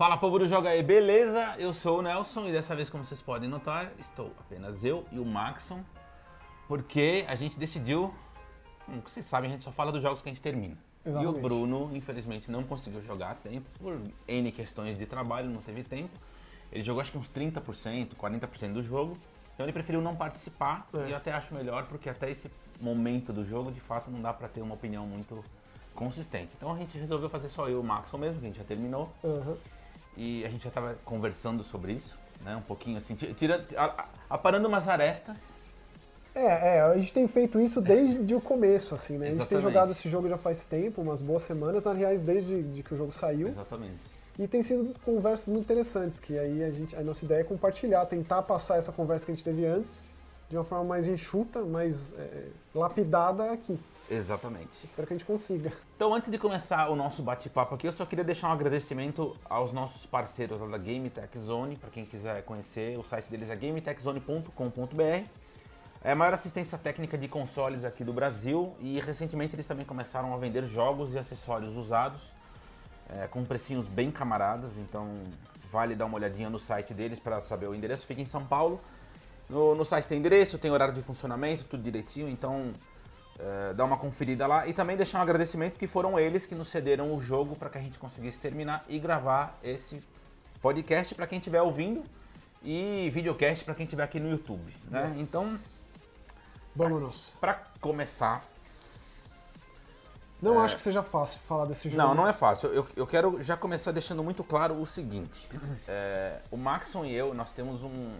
Fala povo do Joga aí, beleza? Eu sou o Nelson e dessa vez, como vocês podem notar, estou apenas eu e o Maxon, porque a gente decidiu, como vocês sabem, a gente só fala dos jogos que a gente termina. Exatamente. E o Bruno, infelizmente, não conseguiu jogar a tempo, por N questões de trabalho, não teve tempo. Ele jogou acho que uns 30%, 40% do jogo, então ele preferiu não participar É. e eu até acho melhor, porque até esse momento do jogo, de fato, não dá pra ter uma opinião muito consistente. Então a gente resolveu fazer só eu e o Maxon mesmo, que a gente já terminou. Aham. E a gente já estava conversando sobre isso, né? Um pouquinho assim, ti- tira, a- a- aparando umas arestas. É, é, a gente tem feito isso desde o começo, assim, né? A gente tem Exatamente. jogado esse jogo já faz tempo, umas boas semanas, aliás, desde de que o jogo saiu. Exatamente. E tem sido conversas muito interessantes, que aí a, gente, a nossa ideia é compartilhar, tentar passar essa conversa que a gente teve antes de uma forma mais enxuta, mais é, lapidada aqui. Exatamente. Espero que a gente consiga. Então, antes de começar o nosso bate-papo aqui, eu só queria deixar um agradecimento aos nossos parceiros lá da Game Tech Zone. Para quem quiser conhecer, o site deles é gametechzone.com.br. É a maior assistência técnica de consoles aqui do Brasil e recentemente eles também começaram a vender jogos e acessórios usados é, com precinhos bem camaradas, então vale dar uma olhadinha no site deles para saber o endereço. Fica em São Paulo. No, no site tem endereço, tem horário de funcionamento, tudo direitinho, então é, dá uma conferida lá e também deixar um agradecimento que foram eles que nos cederam o jogo para que a gente conseguisse terminar e gravar esse podcast para quem estiver ouvindo e videocast para quem estiver aqui no YouTube, né? Yes. Então, Vamos. para começar, Não acho que seja fácil falar desse jogo. É. Não, não é fácil. Eu, eu quero já começar deixando muito claro o seguinte. É, o Maxon e eu, nós temos um,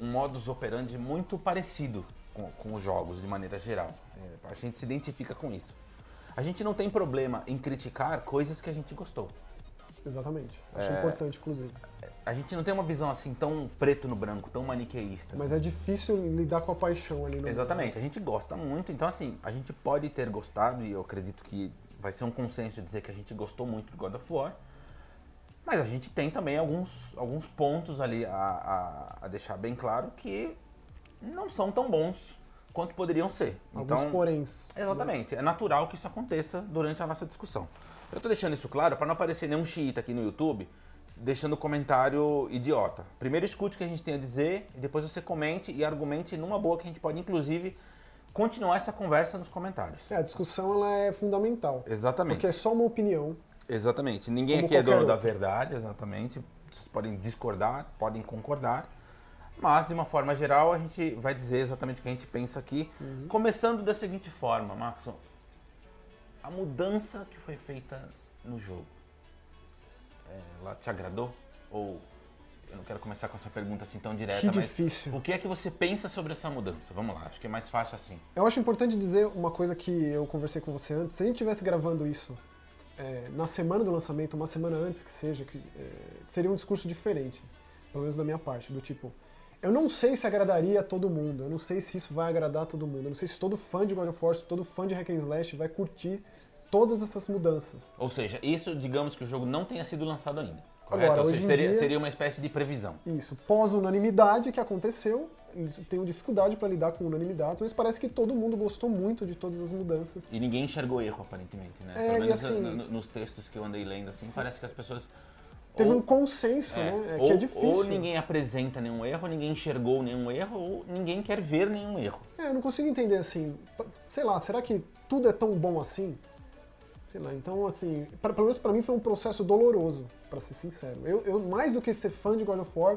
um modus operandi muito parecido com, com os jogos, de maneira geral. É, a gente se identifica com isso. A gente não tem problema em criticar coisas que a gente gostou. Exatamente. Acho É. importante, inclusive. A gente não tem uma visão assim tão preto no branco, tão maniqueísta. Mas é difícil lidar com a paixão ali no Exatamente, a gente gosta muito, então assim, a gente pode ter gostado, e eu acredito que vai ser um consenso dizer que a gente gostou muito do God of War, mas a gente tem também alguns, alguns pontos ali a, a, a deixar bem claro que não são tão bons quanto poderiam ser. Alguns Então, poréns. Exatamente, é natural que isso aconteça durante a nossa discussão. Eu tô deixando isso claro para não aparecer nenhum xiita aqui no YouTube deixando comentário idiota. Primeiro escute o que a gente tem a dizer, e depois você comente e argumente numa boa que a gente pode inclusive continuar essa conversa nos comentários. É, a discussão ela é fundamental. Exatamente. Porque é só uma opinião. Exatamente. Ninguém aqui é dono da outro. verdade, exatamente. Vocês podem discordar, podem concordar. Mas, de uma forma geral, a gente vai dizer exatamente o que a gente pensa aqui. Uhum. Começando da seguinte forma, Maxon. A mudança que foi feita no jogo, é, ela te agradou? Ou, eu não quero começar com essa pergunta assim tão direta, Que mas difícil. o que é que você pensa sobre essa mudança? Vamos lá, acho que é mais fácil assim. Eu acho importante dizer uma coisa que eu conversei com você antes. Se a gente estivesse gravando isso é, na semana do lançamento, uma semana antes que seja, que, é, seria um discurso diferente. Pelo menos da minha parte. Do tipo, eu não sei se agradaria a todo mundo. Eu não sei se isso vai agradar a todo mundo. Eu não sei se todo fã de God of War, todo fã de Hack and Slash vai curtir todas essas mudanças. Ou seja, isso, digamos que o jogo não tenha sido lançado ainda. Correto? Agora, Ou seja, seria, dia- seria uma espécie de previsão. Isso, pós-unanimidade que aconteceu, eles têm dificuldade para lidar com unanimidades, mas parece que todo mundo gostou muito de todas as mudanças. E ninguém enxergou erro, aparentemente, né? É, Pelo menos assim- no- no- nos textos que eu andei lendo, assim, parece que as pessoas. Teve ou- um consenso, é, né? É ou, que é difícil. ou ninguém apresenta nenhum erro, ninguém enxergou nenhum erro, ou ninguém quer ver nenhum erro. É, eu não consigo entender assim. Sei lá, será que tudo é tão bom assim? Sei lá, então assim, pra, pelo menos pra mim foi um processo doloroso, pra ser sincero. Eu, eu, mais do que ser fã de God of War,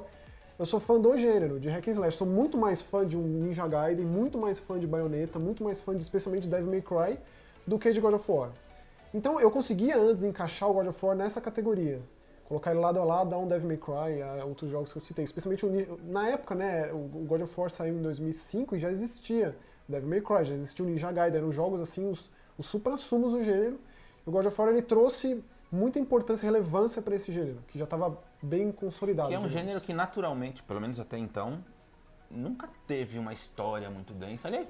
eu sou fã do gênero, de Hack and Slash. Sou muito mais fã de um Ninja Gaiden, muito mais fã de Bayonetta, muito mais fã de especialmente Devil May Cry, do que de God of War. Então eu conseguia antes encaixar o God of War nessa categoria. Colocar ele lado a lado a um Devil May Cry, a outros jogos que eu citei. Especialmente o na época, né, o o God of War saiu em 2005 e já existia Devil May Cry, já existia o Ninja Gaiden, eram jogos assim, os, os supra-sumos do gênero. E o God of War ele trouxe muita importância e relevância para esse gênero, que já estava bem consolidado. Que é um digamos. gênero que naturalmente, pelo menos até então, nunca teve uma história muito densa. Aliás,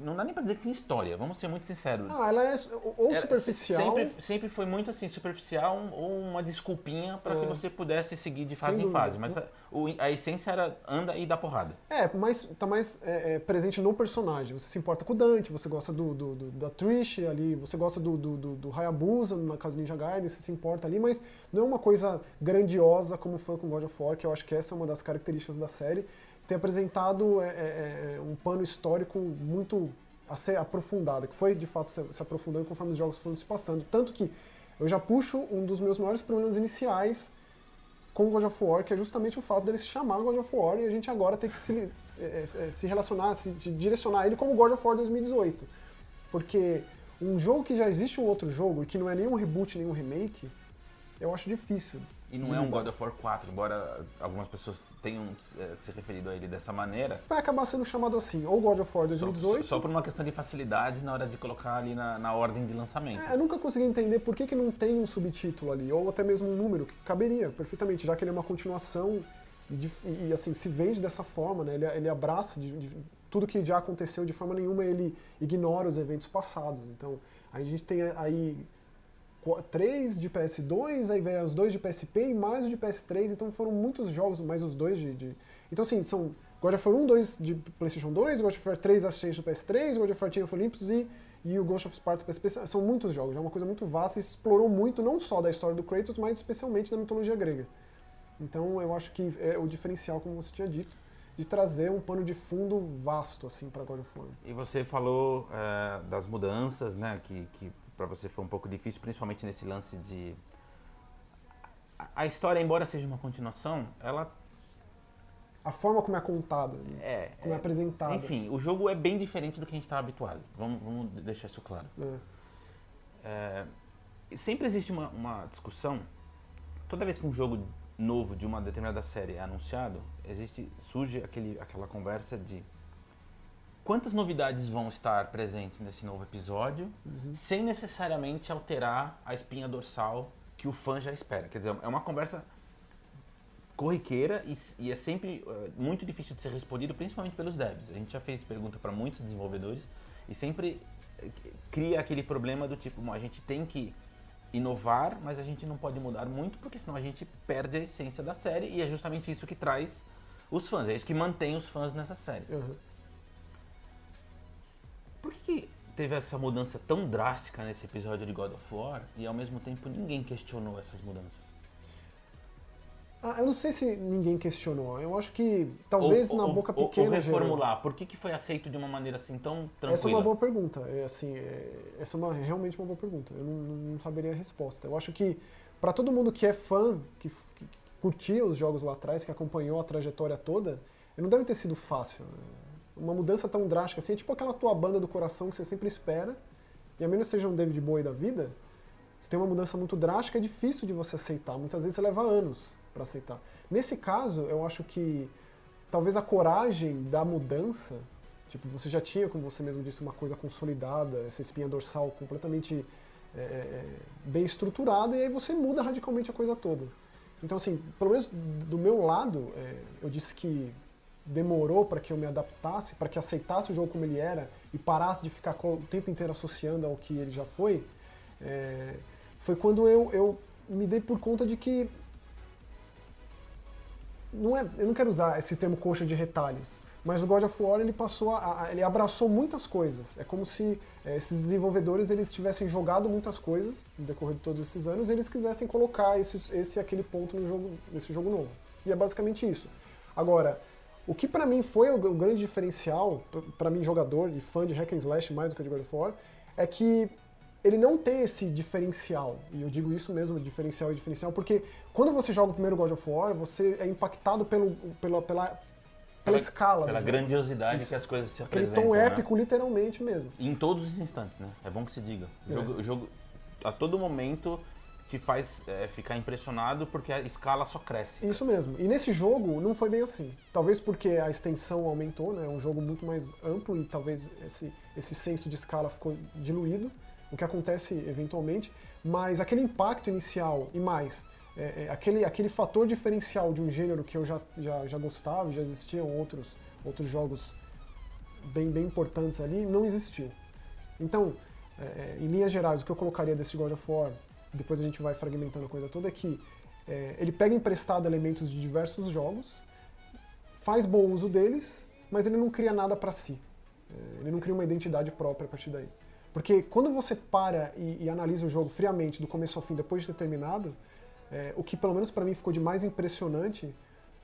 não dá nem pra dizer que tem história, vamos ser muito sinceros. Ah, ela é ou superficial. Sempre, sempre foi muito assim, superficial ou uma desculpinha para que É. você pudesse seguir de fase em fase. Mas a, o- a essência era anda e dá porrada. É, mas tá mais é, é, presente no personagem. Você se importa com o Dante, você gosta do, do- do- da Trish ali, você gosta do, do, do, do Hayabusa, na casa do Ninja Gaiden, você se importa ali, mas não é uma coisa grandiosa como foi com God of War, que eu acho que essa é uma das características da série. Ter apresentado é, é, é, um pano histórico muito a ser aprofundado, que foi de fato se, aprofundando conforme os jogos foram se passando. Tanto que eu já puxo um dos meus maiores problemas iniciais com God of War, que é justamente o fato dele se chamar God of War e a gente agora tem que se, eh, eh, se relacionar, se direcionar ele como God of War 2018. Porque um jogo que já existe um outro jogo e que não é nenhum reboot, nenhum remake, eu acho difícil. E não é um. God of War 4, embora algumas pessoas tenham eh, se referido a ele dessa maneira. Vai acabar sendo chamado assim, ou God of War Só, 2018. só por uma questão de facilidade na hora de colocar ali na, na ordem de lançamento. É, eu nunca consegui entender por que, que não tem um subtítulo ali, ou até mesmo um número, que caberia perfeitamente, já que ele é uma continuação e, e, assim, se vende dessa forma, né? ele, ele abraça de- de- tudo que já aconteceu, de forma nenhuma ele ignora os eventos passados. Então, a gente tem aí três de PS2, aí vem os dois de PSP e mais o de PS3, então foram muitos jogos, mais os dois de... de- Então, assim, são God of War 1, 2 de PlayStation 2, God of War 3 Ascension do PS3, God of War Chain of Olympus e, e o Ghost of Sparta PSP. São muitos jogos, é uma coisa muito vasta e explorou muito, não só da história do Kratos, mas especialmente da mitologia grega. Então, eu acho que é o diferencial, como você tinha dito, de trazer um pano de fundo vasto, assim, para God of War. E você falou eh, das mudanças, né? Que, que para você foi um pouco difícil, principalmente nesse lance de. A- história, embora seja uma continuação, ela A forma como é contada, é. como é, é- apresentada. enfim, o jogo é bem diferente do que a gente está habituado. Vamos, vamos deixar isso claro. É. É, sempre existe uma, uma discussão. Toda vez que um jogo novo de uma determinada série é anunciado, existe surge aquele, aquela conversa de quantas novidades vão estar presentes nesse novo episódio, sem necessariamente alterar a espinha dorsal que o fã já espera. Quer dizer, é uma conversa corriqueira e, e é sempre eh, muito difícil de ser respondido, principalmente pelos devs. A gente já fez pergunta para muitos desenvolvedores e sempre eh, cria aquele problema do tipo, "Bom, a gente tem que inovar, mas a gente não pode mudar muito, porque senão a gente perde a essência da série e é justamente isso que traz os fãs, é isso que mantém os fãs nessa série. Uhum. Por que, teve essa mudança tão drástica nesse episódio de God of War e ao mesmo tempo ninguém questionou essas mudanças? Ah, eu não sei se ninguém questionou. Eu acho que talvez Ou- na ou- boca ou- pequena. Ou gerou. reformular, por que, que foi aceito de uma maneira assim tão tranquila? Essa é uma boa pergunta. É, assim, é, essa é uma, realmente uma boa pergunta. Eu não, não- não saberia a resposta. Eu acho que para todo mundo que é fã, que, que- que curtia os jogos lá atrás, que acompanhou a trajetória toda, não deve ter sido fácil. Uma mudança tão drástica assim, é tipo aquela tua banda do coração que você sempre espera, e a menos que seja um David Bowie da vida, se tem uma mudança muito drástica, é difícil de você aceitar. Muitas vezes você leva anos para aceitar. Nesse caso, eu acho que talvez a coragem da mudança, tipo, você já tinha, como você mesmo disse, uma coisa consolidada, essa espinha dorsal completamente é, é, bem estruturada, e aí você muda radicalmente a coisa toda. Então, assim, pelo menos do meu lado, é, eu disse que demorou para que eu me adaptasse, para que aceitasse o jogo como ele era e parasse de ficar o tempo inteiro associando ao que ele já foi, é, foi quando eu, eu me dei por conta de que não é, eu não quero usar esse termo coxa de retalhos, mas o God of War ele passou a, a- ele abraçou muitas coisas. É como se eh, esses desenvolvedores eles tivessem jogado muitas coisas no decorrer de todos esses anos e eles quisessem colocar esse, esse aquele ponto no jogo, nesse jogo novo. E é basicamente isso. Agora, o que pra mim foi o, o grande diferencial, p- pra mim jogador e fã de Hack and Slash mais do que de God of War, é que ele não tem esse diferencial. E eu digo isso mesmo, diferencial e diferencial, porque quando você joga o primeiro God of War, você é impactado pelo, pela, pela, pela escala. Pela grandiosidade que as coisas se Aquele apresentam. tom né? épico, literalmente mesmo. Em todos os instantes, né? É bom que se diga. O É. jogo, o jogo a todo momento te faz é, ficar impressionado porque a escala só cresce. Isso mesmo. E nesse jogo não foi bem assim. Talvez porque a extensão aumentou, né? É um jogo muito mais amplo e talvez esse, esse senso de escala ficou diluído, o que acontece eventualmente. Mas aquele impacto inicial e mais, é, é, aquele, aquele fator diferencial de um gênero que eu já, já, já gostava, já existiam outros, outros jogos bem, bem importantes ali, não existiu. Então, é, em linhas gerais, o que eu colocaria desse God of War, depois a gente vai fragmentando a coisa toda, é que é, ele pega emprestado elementos de diversos jogos, faz bom uso deles, mas ele não cria nada para si. É, ele não cria uma identidade própria a partir daí. Porque quando você para e, e analisa o jogo friamente, do começo ao fim, depois de ter terminado, é, o que pelo menos para mim ficou de mais impressionante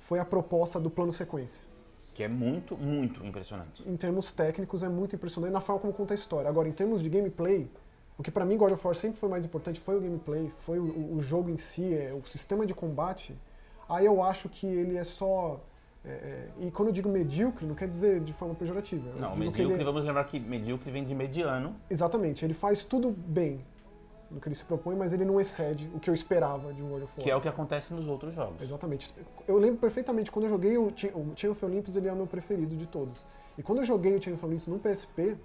foi a proposta do plano sequência. Que é muito, muito impressionante. Em termos técnicos é muito impressionante na forma como conta a história. Agora, em termos de gameplay, o que para mim God of War sempre foi mais importante foi o gameplay, foi o, o jogo em si, é, o sistema de combate. Aí eu acho que ele é só é, é, e quando eu digo medíocre, não quer dizer de forma pejorativa. Eu não, medíocre, ele... vamos lembrar que medíocre vem de mediano. Exatamente, ele faz tudo bem no que ele se propõe, mas ele não excede o que eu esperava de um God of War. Que é o que acontece nos outros jogos. Exatamente. Eu lembro perfeitamente, quando eu joguei o, o Chain of Olympus, ele é o meu preferido de todos. E quando eu joguei o Chain of Olympus no PSP,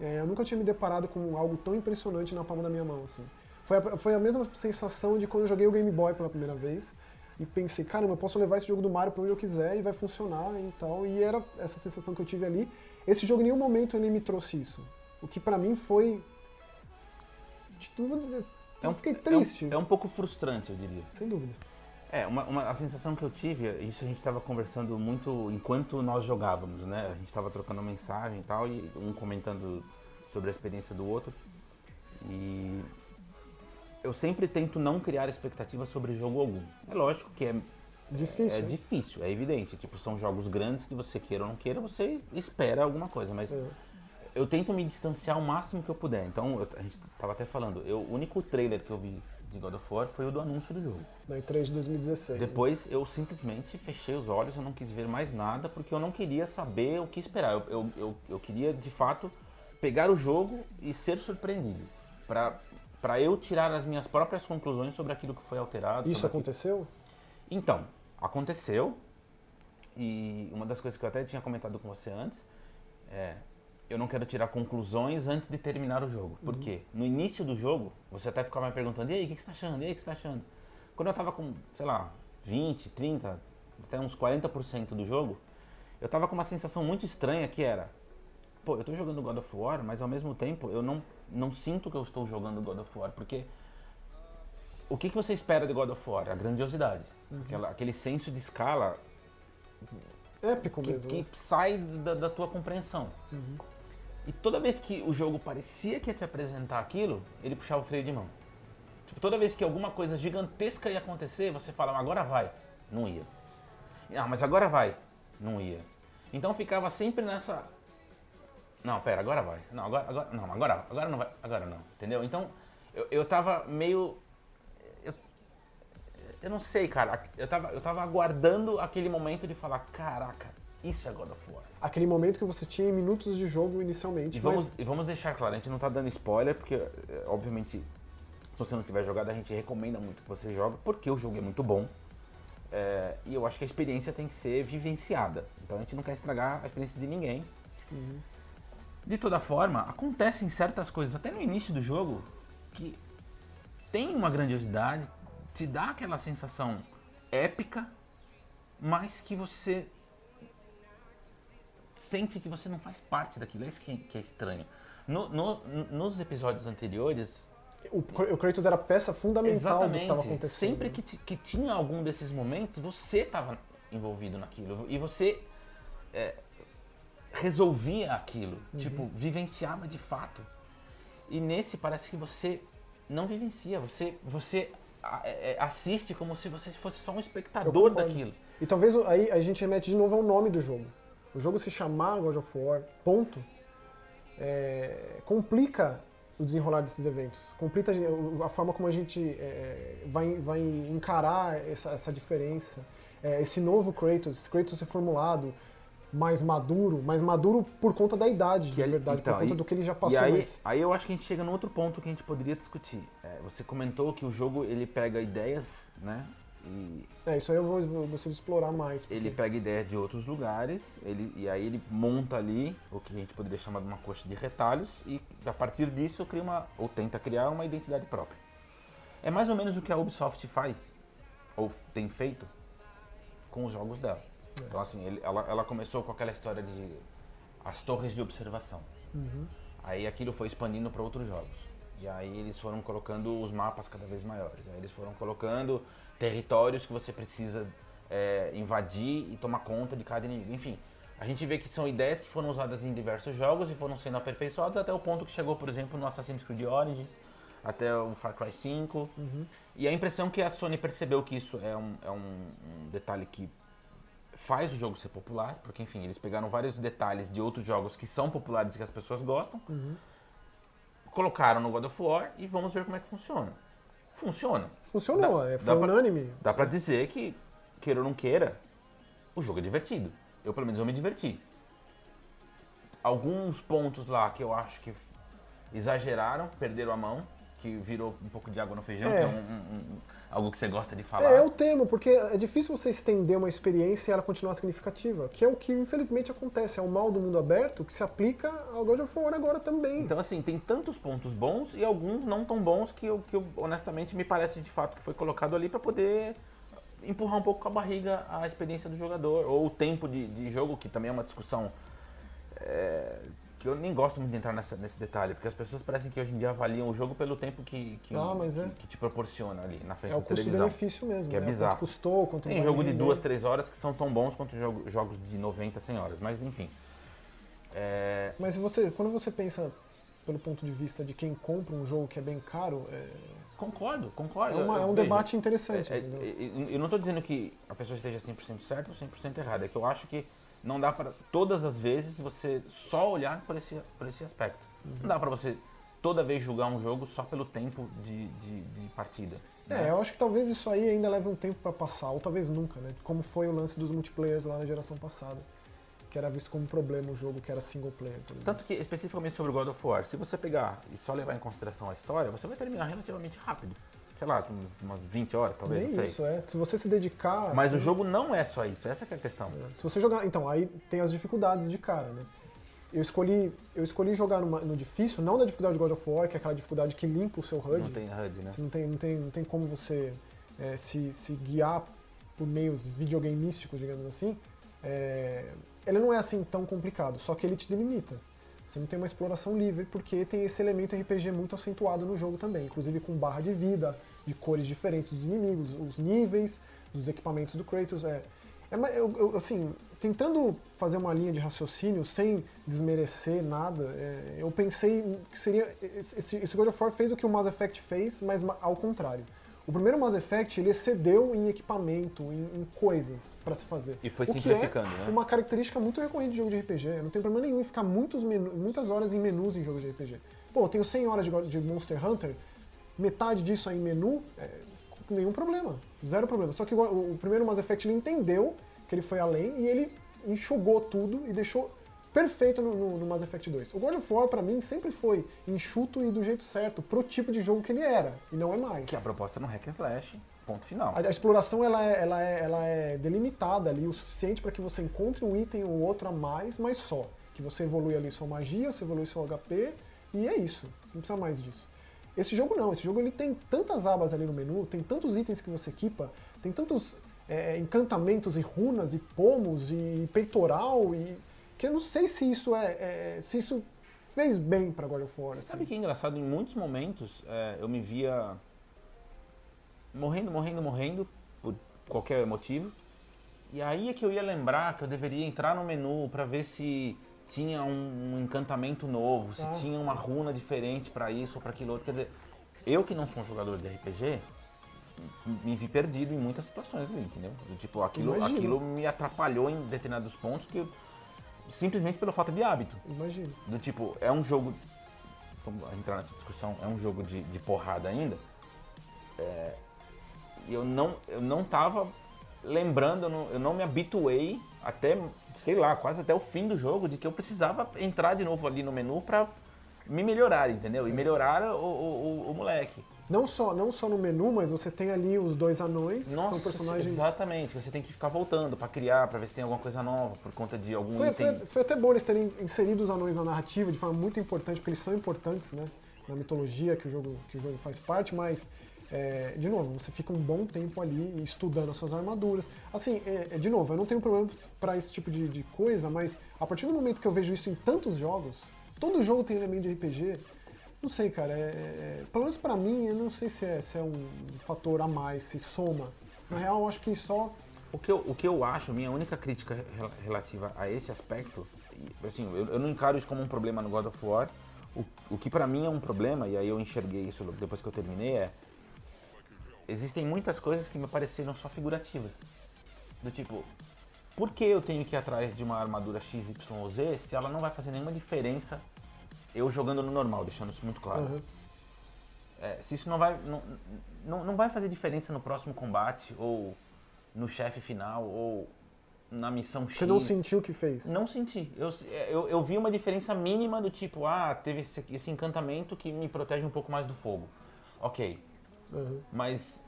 é, eu nunca tinha me deparado com algo tão impressionante na palma da minha mão. Assim. Foi, a, foi a mesma sensação de quando eu joguei o Game Boy pela primeira vez e pensei, caramba, eu posso levar esse jogo do Mario para onde eu quiser e vai funcionar e tal. E era essa sensação que eu tive ali. Esse jogo em nenhum momento ele me trouxe isso. O que para mim foi. É um, fiquei triste. É um, é um, pouco frustrante, eu diria. Sem dúvida. É, uma, uma, a sensação que eu tive, isso a gente estava conversando muito enquanto nós jogávamos, né? A gente estava trocando mensagem e tal, e um comentando sobre a experiência do outro. E eu sempre tento não criar expectativas sobre jogo algum. É lógico que é difícil, é, é difícil, é evidente. Tipo, são jogos grandes que você queira ou não queira, você espera alguma coisa, mas é. Eu tento me distanciar o máximo que eu puder. Então, eu, a gente estava até falando, eu, o único trailer que eu vi de God of War foi o do anúncio do jogo. Na E3 de 2016. Depois né? eu simplesmente fechei os olhos, eu não quis ver mais nada, porque eu não queria saber o que esperar. Eu, eu, eu, eu queria, de fato, pegar o jogo e ser surpreendido. Para para eu tirar as minhas próprias conclusões sobre aquilo que foi alterado. Isso aconteceu? Aquilo. Então, aconteceu. E uma das coisas que eu até tinha comentado com você antes é eu não quero tirar conclusões antes de terminar o jogo. Por uhum. quê? No início do jogo, você até ficava me perguntando, e aí, o que você está achando? E aí, o que você está achando? Quando eu estava com, sei lá, 20, 30, até uns 40% do jogo, eu estava com uma sensação muito estranha que era, pô, eu estou jogando God of War, mas ao mesmo tempo eu não não sinto que eu estou jogando God of War, porque o que, que você espera de God of War? A grandiosidade, uhum. Aquela, aquele senso de escala épico que, mesmo, que né? sai da, da, tua compreensão. Uhum. E toda vez que o jogo parecia que ia te apresentar aquilo, ele puxava o freio de mão. Tipo, toda vez que alguma coisa gigantesca ia acontecer, você falava, agora vai. Não ia. Ah, mas agora vai. Não ia. Então ficava sempre nessa não, pera, agora vai. Não, agora, agora não, agora, agora não vai, agora não, entendeu? Então, eu, eu tava meio eu, eu não sei, cara, eu tava, eu tava aguardando aquele momento de falar, caraca, isso é God of War. Aquele momento que você tinha em minutos de jogo inicialmente. E vamos, mas... e vamos deixar claro, a gente não tá dando spoiler, porque, eh, obviamente, se você não tiver jogado, a gente recomenda muito que você jogue, porque o jogo é muito bom. É, e eu acho que a experiência tem que ser vivenciada. Então a gente não quer estragar a experiência de ninguém. Uhum. De toda forma, acontecem certas coisas, até no início do jogo, que tem uma grandiosidade, te dá aquela sensação épica, mas que você sente que você não faz parte daquilo. É isso que, que é estranho. No, no, nos episódios anteriores. O, o Kratos era peça fundamental do que estava acontecendo. Sempre que, que tinha algum desses momentos, você estava envolvido naquilo. E você é, resolvia aquilo, uhum. tipo, vivenciava de fato. E nesse parece que você não vivencia, você, você é, é, assiste como se você fosse só um espectador daquilo. E talvez aí a gente remete de novo ao nome do jogo. O jogo se chamar God of War, ponto, é, complica o desenrolar desses eventos, complica a forma como a gente é, vai, vai encarar essa, essa diferença, é, esse novo Kratos, esse Kratos reformulado, mais maduro, mais maduro por conta da idade, que de verdade, então, por conta e, do que ele já passou. E aí, mas... aí eu acho que a gente chega no outro ponto que a gente poderia discutir. É, você comentou que o jogo ele pega ideias, né? E é, isso aí eu vou, gostaria de explorar mais. Porque... Ele pega ideias de outros lugares, ele, e aí ele monta ali o que a gente poderia chamar de uma coxa de retalhos, e a partir disso cria uma, ou tenta criar uma identidade própria. É mais ou menos o que a Ubisoft faz, ou tem feito, com os jogos dela. Então, assim, ele, ela, ela começou com aquela história de as torres de observação. Aí aquilo foi expandindo para outros jogos. E aí eles foram colocando os mapas cada vez maiores. Aí eles foram colocando territórios que você precisa é, invadir e tomar conta de cada inimigo. Enfim, a gente vê que são ideias que foram usadas em diversos jogos e foram sendo aperfeiçoadas até o ponto que chegou, por exemplo, no Assassin's Creed Origins, até o Far Cry 5. E a impressão que a Sony percebeu que isso é um, é um- um detalhe que faz o jogo ser popular, porque enfim, eles pegaram vários detalhes de outros jogos que são populares e que as pessoas gostam, colocaram no God of War e vamos ver como é que funciona. Funciona. Funcionou, Dá- é, dá foi pra- unânime. Dá pra dizer que, queira ou não queira, o jogo é divertido. Eu, pelo menos, eu me diverti. Alguns pontos lá que eu acho que exageraram, perderam a mão, que virou um pouco de água no feijão, É. que é um- um- um- algo que você gosta de falar. É, é o termo, porque é difícil você estender uma experiência e ela continuar significativa, que é o que infelizmente acontece, é o mal do mundo aberto que se aplica ao God of War agora também. Então, assim, tem tantos pontos bons e alguns não tão bons que, eu, que eu, honestamente me parece de fato que foi colocado ali para poder empurrar um pouco com a barriga a experiência do jogador ou o tempo de, de jogo, que também é uma discussão é, que eu nem gosto muito de entrar nessa- nesse detalhe, porque as pessoas parecem que hoje em dia avaliam o jogo pelo tempo que, que, Ah, é. que, te proporciona ali na frente é o da televisão. custo-benefício mesmo. que é né? bizarro. Quanto custou, quanto Tem jogo de duas, três horas que são tão bons quanto jogo- jogos de 90, 100 horas, mas enfim. É, Mas você, quando você pensa pelo ponto de vista de quem compra um jogo que é bem caro, é, concordo, é, concordo. uma- Eu- é um veja, debate interessante. É, é, é, eu não estou dizendo que a pessoa esteja 100% certa ou 100% errada, é que eu acho que não dá para todas as vezes você só olhar por esse, por esse aspecto. Não dá para você toda vez julgar um jogo só pelo tempo de, de, de partida. né? É, eu acho que talvez isso aí ainda leve um tempo pra passar, ou talvez nunca, né? Como foi o lance dos multiplayers lá na geração passada, que era visto como um problema o jogo que era single player. Tanto que, especificamente sobre o God of War, se você pegar e só levar em consideração a história, você vai terminar relativamente rápido. Sei lá, umas, umas 20 horas, talvez, Nem não sei. isso, é. Se você se dedicar. Mas o assim, jogo não é só isso, essa é a questão. Se você jogar. Então, aí tem as dificuldades de cara, né? Eu escolhi, eu escolhi jogar numa- no difícil, não da dificuldade de God of War, que é aquela dificuldade que limpa o seu HUD. Não tem HUD, né? Você não tem, não tem, não tem como você é, se, se guiar por meios videogameísticos, digamos assim. É, ele não é assim tão complicado, só que ele te delimita. Você não tem uma exploração livre, porque tem esse elemento RPG muito acentuado no jogo também, inclusive com barra de vida, de cores diferentes dos inimigos, os níveis dos equipamentos do Kratos. É, é eu, eu, assim, tentando fazer uma linha de raciocínio sem desmerecer nada, é, eu pensei que seria. Esse, esse God of War fez o que o Mass Effect fez, mas ma- ao contrário. O primeiro Mass Effect ele excedeu em equipamento, em, em coisas para se fazer. E foi O que simplificando, é né? Uma característica muito recorrente de jogo de RPG. Eu não tenho problema nenhum em ficar muitos menu- muitas horas em menus em jogos de RPG. Pô, eu tenho 100 horas de, de Monster Hunter, metade disso aí em menu, é, nenhum problema. Zero problema. Só que o, o primeiro Mass Effect ele entendeu que ele foi além e ele enxugou tudo e deixou perfeito no, no, no Mass Effect 2. O God of War, pra mim, sempre foi enxuto e do jeito certo, pro tipo de jogo que ele era, e não é mais. Que a proposta no hack and slash, ponto final. A, a exploração ela é, ela, é, ela é delimitada ali o suficiente para que você encontre um item ou outro a mais, mas só. Que você evolui ali sua magia, você evolui seu HP, e é isso. Não precisa mais disso. Esse jogo não, esse jogo ele tem tantas abas ali no menu, tem tantos itens que você equipa, tem tantos é, encantamentos e runas e pomos e peitoral e que eu não sei se isso é, é- se isso fez bem para God of War. Você assim. sabe que é engraçado? Em muitos momentos é, eu me via morrendo, morrendo, morrendo, por qualquer motivo. E aí é que eu ia lembrar que eu deveria entrar no menu para ver se tinha um, um encantamento novo, se Ah. tinha uma runa diferente para isso ou para aquilo outro. Quer dizer, eu que não sou um jogador de RPG, me vi perdido em muitas situações ali, entendeu? Tipo, aquilo, Imagino. aquilo me atrapalhou em determinados pontos que eu, simplesmente pela falta de hábito. Imagina. Do tipo, é um jogo. Vamos entrar nessa discussão, é um jogo de, de porrada ainda. É, E eu não, eu não tava lembrando, eu não, eu não me habituei até, sei lá, quase até o fim do jogo, de que eu precisava entrar de novo ali no menu pra me melhorar, entendeu? E melhorar o, o, o- o moleque. Não só, não só no menu, mas você tem ali os dois anões, que Nossa, são personagens exatamente. Você tem que ficar voltando pra criar, pra ver se tem alguma coisa nova, por conta de algum Foi, item. foi- foi até bom eles terem inserido os anões na narrativa de forma muito importante, porque eles são importantes, né? Na mitologia que o jogo, que o jogo faz parte, mas é, de novo, você fica um bom tempo ali estudando as suas armaduras. Assim, é, é, de novo, eu não tenho problema para esse tipo de, de, coisa, mas a partir do momento que eu vejo isso em tantos jogos, todo jogo tem elemento de RPG, não sei, cara, é, é, pelo menos pra mim, eu não sei se é, se é um fator a mais, se soma. Na real, eu acho que só o que, eu, o que eu acho, minha única crítica relativa a esse aspecto, assim, eu, eu não encaro isso como um problema no God of War. O, o que para mim é um problema, e aí eu enxerguei isso depois que eu terminei, é. Existem muitas coisas que me pareceram só figurativas. Do tipo, por que eu tenho que ir atrás de uma armadura XYZ se ela não vai fazer nenhuma diferença eu jogando no normal, deixando isso muito claro. Uhum. É, se isso não vai, não, não, não vai fazer diferença no próximo combate, ou no chefe final ou na missão X. Você não sentiu o que fez? Não senti. Eu, eu, eu vi uma diferença mínima do tipo, ah, teve esse, esse encantamento que me protege um pouco mais do fogo. Ok. Uhum. Mas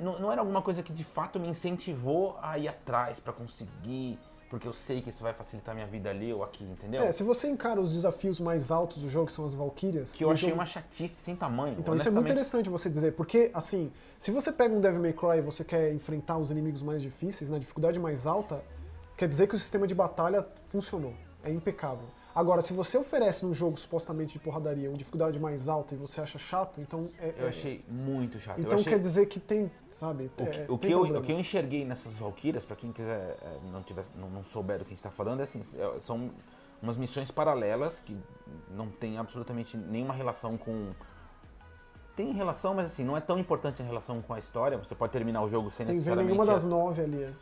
não, não era alguma coisa que de fato me incentivou a ir atrás para conseguir porque eu sei que isso vai facilitar minha vida ali ou aqui, entendeu? É, se você encara os desafios mais altos do jogo, que são as Valkyrias... Que eu achei jogo... uma chatice sem tamanho, Então isso é muito interessante você dizer, porque, assim, se você pega um Devil May Cry e você quer enfrentar os inimigos mais difíceis, na dificuldade mais alta, quer dizer que o sistema de batalha funcionou, é impecável. Agora, se você oferece num jogo supostamente de porradaria uma dificuldade mais alta e você acha chato, então é. Eu é, achei muito chato. Então achei... quer dizer que tem, sabe? O que, é, o, que eu, o que, eu, enxerguei nessas Valkyrias, para quem quiser é, não, tiver, não, não, souber do que a gente está falando, é assim, é, são umas missões paralelas que não tem absolutamente nenhuma relação com. Tem relação, mas assim, não é tão importante em relação com a história. Você pode terminar o jogo sem, sem necessariamente. Sem nenhuma das nove ali.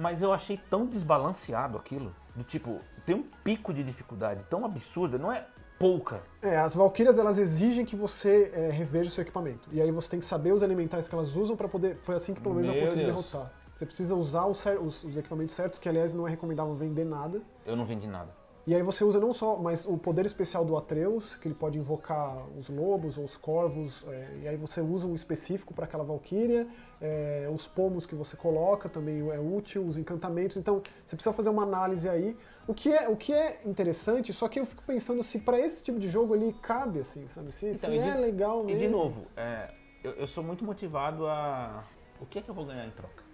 Mas eu achei tão desbalanceado aquilo. Do tipo, tem um pico de dificuldade tão absurda, não é pouca. É, as Valkyrias elas exigem que você é, reveja seu equipamento. E aí você tem que saber os elementais que elas usam para poder. Foi assim que pelo menos Meu eu consegui Deus. derrotar. Você precisa usar os, os, os, equipamentos certos, que aliás não é recomendável vender nada. Eu não vendi nada. E aí você usa não só, mas o poder especial do Atreus, que ele pode invocar os lobos ou os corvos, é, e aí você usa um específico para aquela valquíria, é, os pomos que você coloca também é útil, os encantamentos, então você precisa fazer uma análise aí. O que é, o que é interessante, só que eu fico pensando se para esse tipo de jogo ele cabe, assim, sabe? Se, então, se é de, legal mesmo. E de novo, é, eu, eu sou muito motivado a... O que é que eu vou ganhar em troca?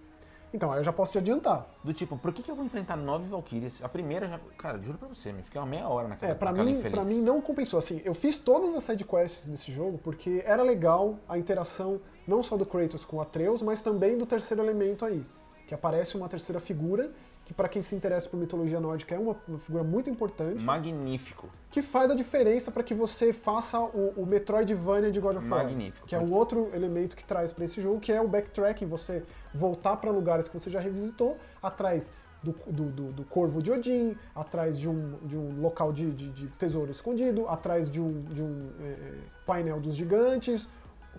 Então, aí eu já posso te adiantar. Do tipo, por que, que eu vou enfrentar nove Valkyrias? A primeira já. Cara, juro pra você, me fiquei uma meia hora naquela É, pra, mim, pra mim não compensou. Assim, eu fiz todas as sidequests desse jogo porque era legal a interação não só do Kratos com o Atreus, mas também do terceiro elemento aí. Que aparece uma terceira figura que para quem se interessa por mitologia nórdica é uma, uma, figura muito importante. Magnífico. Que faz a diferença para que você faça o, o, Metroidvania de God of War. Magnífico. Que é um outro elemento que traz para esse jogo, que é o backtracking, você voltar para lugares que você já revisitou, atrás do, do, do, do, Corvo de Odin, atrás de um, de um local de, de, de tesouro escondido, atrás de um, de um é, painel dos gigantes,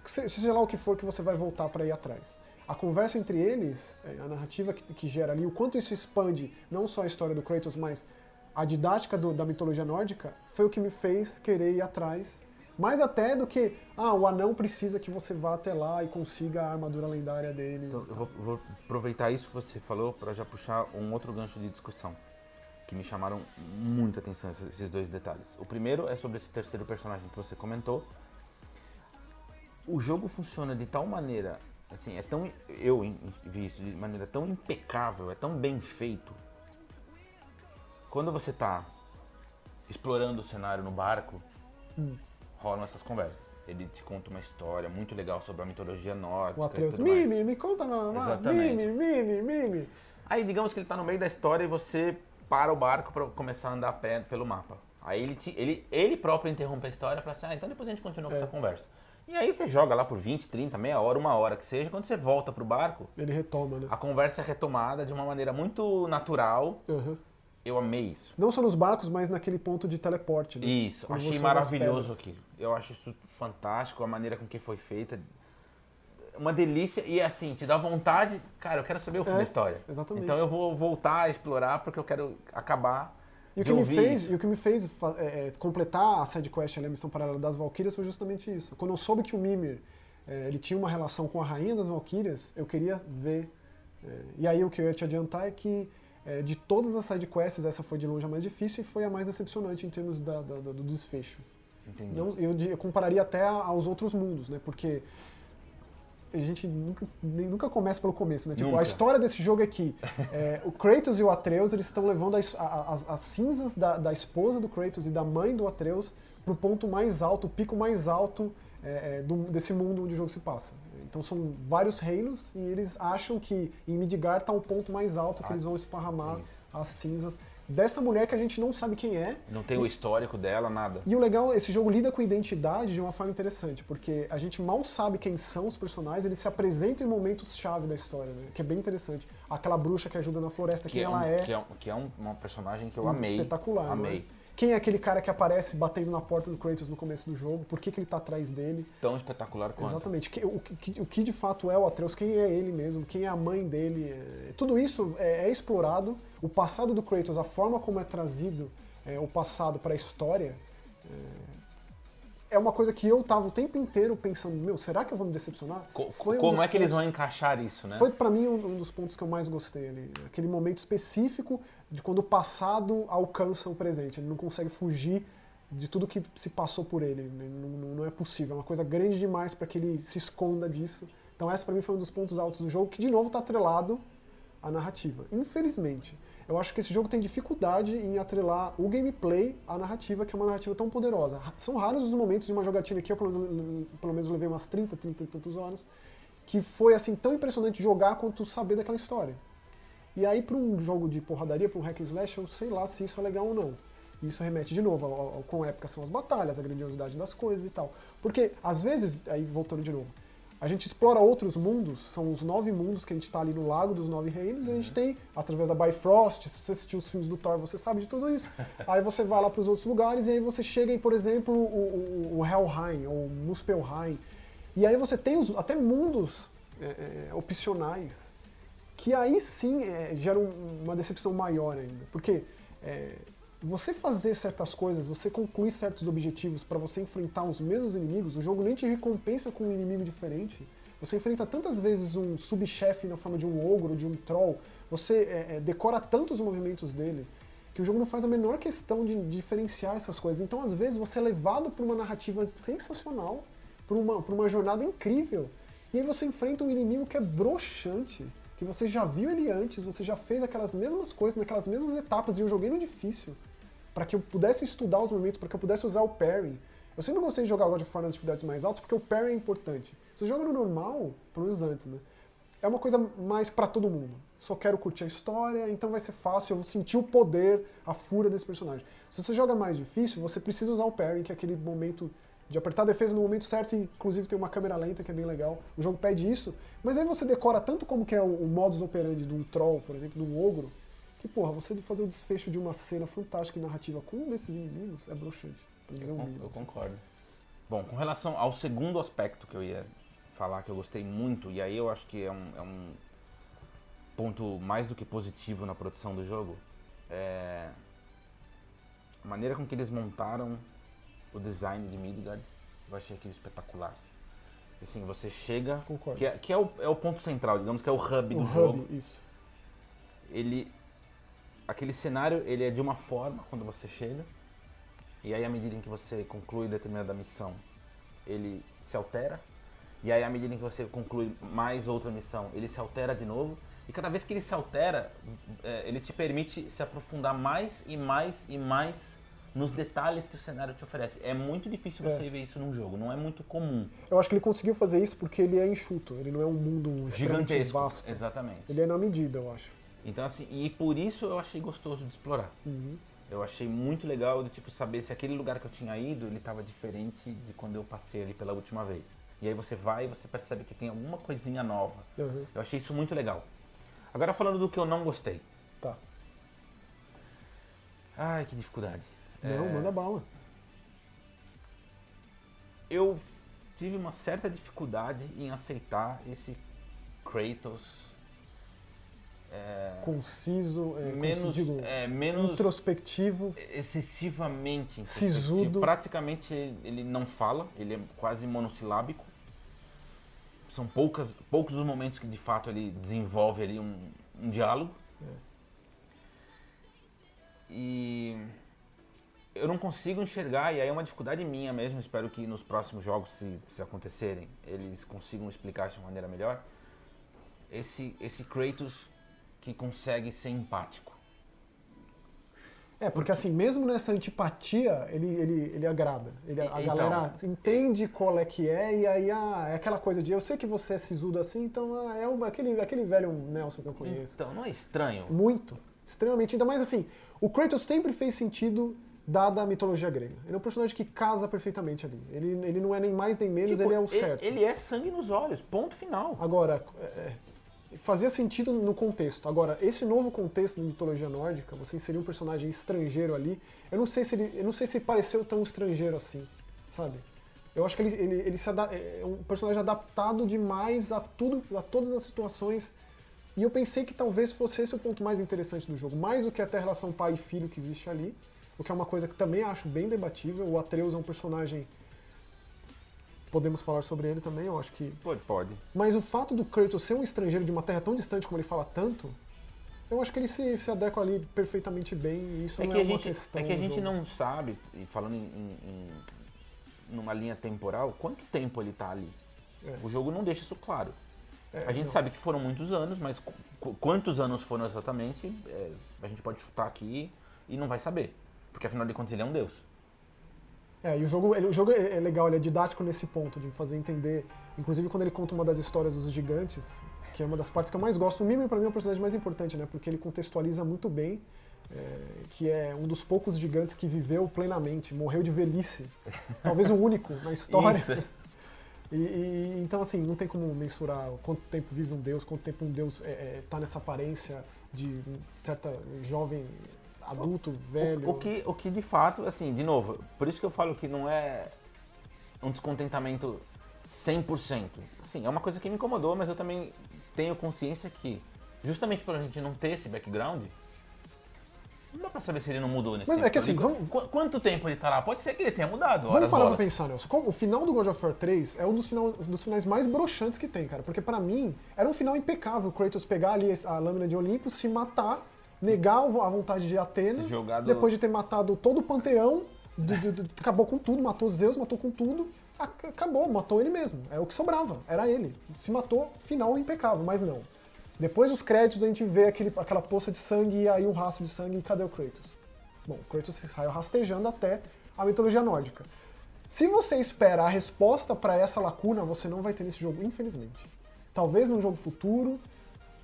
seja lá o que for que você vai voltar para ir atrás a conversa entre eles, é, a narrativa que, que, gera ali, o quanto isso expande não só a história do Kratos, mas a didática do, da mitologia nórdica, foi o que me fez querer ir atrás. Mais até do que, ah, o anão precisa que você vá até lá e consiga a armadura lendária dele. Então, eu vou, vou aproveitar isso que você falou para já puxar um outro gancho de discussão que me chamaram muita atenção esses dois detalhes. O primeiro é sobre esse terceiro personagem que você comentou. O jogo funciona de tal maneira assim, é tão. Eu vi isso de maneira tão impecável, é tão bem feito. Quando você está explorando o cenário no barco, hum. rolam essas conversas. Ele te conta uma história muito legal sobre a mitologia nórdica. O Atreus, Mimi, me conta não, Exatamente. Mimi, Mimi, Mimi. Aí digamos que ele está no meio da história e você para o barco para começar a andar a pé pelo mapa. Aí ele, te, ele, ele próprio interrompe a história para assim, ah, então depois a gente continua com é. essa conversa. E aí você joga lá por 20, 30, meia hora, uma hora que seja, quando você volta pro barco. Ele retoma, né? A conversa é retomada de uma maneira muito natural. Uhum. Eu amei isso. Não só nos barcos, mas naquele ponto de teleporte. Né? Isso, Como achei maravilhoso aquilo. Eu acho isso fantástico, a maneira com que foi feita. Uma delícia e assim, te dá vontade. Cara, eu quero saber o fim é, da história. Exatamente. Então eu vou voltar a explorar porque eu quero acabar e o, que me fez, e o que me fez é, é, completar a side quest, a missão paralela das Valkyrias, foi justamente isso. Quando eu soube que o Mimir é, ele tinha uma relação com a rainha das Valkyrias, eu queria ver. É, e aí o que eu ia te adiantar é que é, de todas as side quests, essa foi de longe a mais difícil e foi a mais decepcionante em termos da, da, do desfecho. Entendi. Eu, di- eu compararia até aos outros mundos, né? Porque a gente nunca, nem- nunca começa pelo começo, né? Tipo, Nunca. a história desse jogo é que é, o Kratos e o Atreus, eles estão levando as, as- as cinzas da, da esposa do Kratos e da mãe do Atreus pro ponto mais alto, o pico mais alto é, é, do- desse mundo onde o jogo se passa. Então são vários reinos e eles acham que em Midgard tá o ponto mais alto que Ah, eles vão esparramar isso. as cinzas dessa mulher que a gente não sabe quem é, Não tem o histórico dela, nada. e o legal, esse jogo lida com identidade de uma forma interessante, porque a gente mal sabe quem são os personagens, eles se apresentam em momentos-chave da história, né? Que é bem interessante. Aquela bruxa que ajuda na floresta, quem é ela um, é. Que é, um- que é um- uma personagem que eu amei. Espetacular, Amei. Né? Quem é aquele cara que aparece batendo na porta do Kratos no começo do jogo? Por que, que ele tá atrás dele? Tão espetacular quanto. Exatamente. O, que, o que de fato é o Atreus, quem é ele mesmo, quem é a mãe dele. é- tudo isso é, é explorado. O passado do Kratos, a forma como é trazido é, o passado para a história, é, é uma coisa que eu tava o tempo inteiro pensando, meu, será que eu vou me decepcionar? Co- Foi como é que eles vão pontos- encaixar isso, né? Foi pra mim um, um dos pontos que eu mais gostei ali. Aquele momento específico de quando o passado alcança o presente. Ele não consegue fugir de tudo que se passou por ele. Não, não- é possível. É uma coisa grande demais para que ele se esconda disso. Então essa pra mim foi um dos pontos altos do jogo, que de novo tá atrelado à narrativa. Infelizmente. Eu acho que esse jogo tem dificuldade em atrelar o gameplay à narrativa, que é uma narrativa tão poderosa. São raros os momentos de uma jogatina que eu, pelo menos, pelo menos levei umas 30, 30 e tantas horas, que foi assim tão impressionante jogar quanto saber daquela história. E aí, para um jogo de porradaria, para um hack and slash, eu sei lá se isso é legal ou não. Isso remete de novo ao, ao, quão épicas são as batalhas, a grandiosidade das coisas e tal. Porque, às vezes, aí voltando de novo, a gente explora outros mundos, são os nove mundos que a gente está ali no Lago dos Nove Reinos, e a gente tem, através da Bifrost, se você assistiu os filmes do Thor, você sabe de tudo isso. aí você vai lá para os outros lugares, e aí você chega em, por exemplo, o, o, o Helheim, ou Muspelheim. E aí você tem os, até mundos é, é, opcionais, que aí sim é, gera um- uma decepção maior ainda. Porque é, você fazer certas coisas, você concluir certos objetivos para você enfrentar os mesmos inimigos, o jogo nem te recompensa com um inimigo diferente. Você enfrenta tantas vezes um subchefe na forma de um ogro, de um troll, você é, é, decora tantos movimentos dele, que o jogo não faz a menor questão de diferenciar essas coisas. Então, às vezes, você é levado por uma narrativa sensacional, por uma, por uma jornada incrível, e aí você enfrenta um inimigo que é broxante, que você já viu ele antes, você já fez aquelas mesmas coisas naquelas mesmas etapas, e eu joguei no difícil, para que eu pudesse estudar os movimentos, para que eu pudesse usar o parry. Eu sempre gostei de jogar God of War nas dificuldades mais altas, porque o parry é importante. Se você joga no normal, pelo menos antes, né? É uma coisa mais para todo mundo. Só quero curtir a história, então vai ser fácil, eu vou sentir o poder, a fúria desse personagem. Se você joga mais difícil, você precisa usar o parry, que é aquele momento de apertar a defesa no momento certo, e inclusive tem uma câmera lenta que é bem legal. O jogo pede isso, mas aí você decora tanto como que é o, o modus operandi de um troll, por exemplo, de um ogro, que porra, você fazer o desfecho de uma cena fantástica e narrativa com um desses inimigos é broxante. Pra dizer Eu, um mínimo, eu assim. concordo. Bom, com relação ao segundo aspecto que eu ia falar, que eu gostei muito, e aí eu acho que é um, é um ponto mais do que positivo na produção do jogo, é a maneira com que eles montaram o design de Midgard, eu achei aquilo espetacular. Assim, você chega, Concordo. que, é, que é, o, é o ponto central, digamos que é o hub O do hub, jogo. isso. Ele, aquele cenário, ele é de uma forma quando você chega, e aí à medida em que você conclui determinada missão, ele se altera, e aí à medida em que você conclui mais outra missão, ele se altera de novo, e cada vez que ele se altera, é, ele te permite se aprofundar mais e mais e mais nos detalhes que o cenário te oferece. É muito difícil É. você ver isso num jogo, não é muito comum. Eu acho que ele conseguiu fazer isso porque ele é enxuto, ele não é um mundo Gigantesco. vasto. Exatamente. Ele é na medida, eu acho. Então assim, e por isso eu achei gostoso de explorar. Uhum. Eu achei muito legal de tipo saber se aquele lugar que eu tinha ido, ele estava diferente de quando eu passei ali pela última vez. E aí você vai e você percebe que tem alguma coisinha nova. Uhum. Eu achei isso muito legal. Agora falando do que eu não gostei. Tá. Ai, que dificuldade. Não, É, manda bala. Eu tive uma certa dificuldade em aceitar esse Kratos é, Conciso, é, menos, digo, é, menos introspectivo. excessivamente Sisudo. Praticamente ele não fala, ele é quase monossilábico. São poucas, poucos os momentos que de fato ele desenvolve ali um, um diálogo. É. E eu não consigo enxergar, e aí é uma dificuldade minha mesmo, espero que nos próximos jogos, se, se acontecerem, eles consigam explicar de uma maneira melhor, esse, esse Kratos que consegue ser empático. É, porque assim, mesmo nessa antipatia, ele, ele, ele agrada. Ele, a Então, galera entende qual é que é, e aí ah, é aquela coisa de eu sei que você é sisudo assim, então ah, é o- aquele, aquele velho Nelson que eu conheço. Então, não é estranho? Muito. Extremamente. Ainda mais assim, o Kratos sempre fez sentido dada a mitologia grega. Ele é um personagem que casa perfeitamente ali. Ele, ele não é nem mais nem menos, Tipo, ele é o certo. Ele é sangue nos olhos, ponto final. Agora, é, é, fazia sentido no contexto. Agora, esse novo contexto da mitologia nórdica, você inserir um personagem estrangeiro ali, eu não sei se ele, eu não sei se pareceu tão estrangeiro assim, sabe? Eu acho que ele, ele, ele se ada- é um personagem adaptado demais a tudo, a todas as situações. E eu pensei que talvez fosse esse o ponto mais interessante do jogo, mais do que até a relação pai e filho que existe ali, o que é uma coisa que também acho bem debatível. O Atreus é um personagem podemos falar sobre ele também, eu acho que Pode, pode. mas o fato do Kratos ser um estrangeiro de uma terra tão distante como ele fala tanto, eu acho que ele se, se adequa ali perfeitamente bem e isso É não que é a uma gente, questão é que a gente jogo. não sabe, e falando em, em- numa linha temporal, quanto tempo ele tá ali. É. O jogo não deixa isso claro. É, a gente não. sabe que foram muitos anos, mas qu- quantos anos foram exatamente, é, a gente pode chutar aqui e não vai saber. Porque afinal de contas ele é um deus. É, e o jogo, ele- o jogo é é legal, ele é didático nesse ponto, de fazer entender. Inclusive quando ele conta uma das histórias dos gigantes, que é uma das partes que eu mais gosto. O Mimir pra mim é o personagem mais importante, né? Porque ele contextualiza muito bem, é, que é um dos poucos gigantes que viveu plenamente, morreu de velhice. Talvez o único na história. Isso. E, e- então, assim, não tem como mensurar quanto tempo vive um deus, quanto tempo um deus está nessa aparência de certa jovem adulto, velho. O, o que, o que de fato, assim, de novo, por isso que eu falo que não é um descontentamento 100%. Sim, é uma coisa que me incomodou, mas eu também tenho consciência que, justamente por a gente não ter esse background, não dá pra saber se ele não mudou nesse Mas tempo. é que assim, vamos- Qu- Quanto tempo ele tá lá? Pode ser que ele tenha mudado, Vamos parar pra bolas. pensar, Nelson. Como- O final do God of War 3 é um dos, final- dos finais mais broxantes que tem, cara. Porque pra mim, era um final impecável. O Kratos pegar ali a lâmina de Olimpo, se matar, negar a vontade de Atena, Se jogar do- depois de ter matado todo o panteão, do- do- do- acabou com tudo, matou Zeus, matou com tudo, ac- acabou, matou ele mesmo. É o que sobrava, era ele. Se matou, final impecável, mas não. Depois dos créditos a gente vê aquele, aquela poça de sangue e aí um rastro de sangue e cadê o Kratos? Bom, o Kratos saiu rastejando até a mitologia nórdica. Se você espera a resposta para essa lacuna, você não vai ter nesse jogo, infelizmente. Talvez num jogo futuro,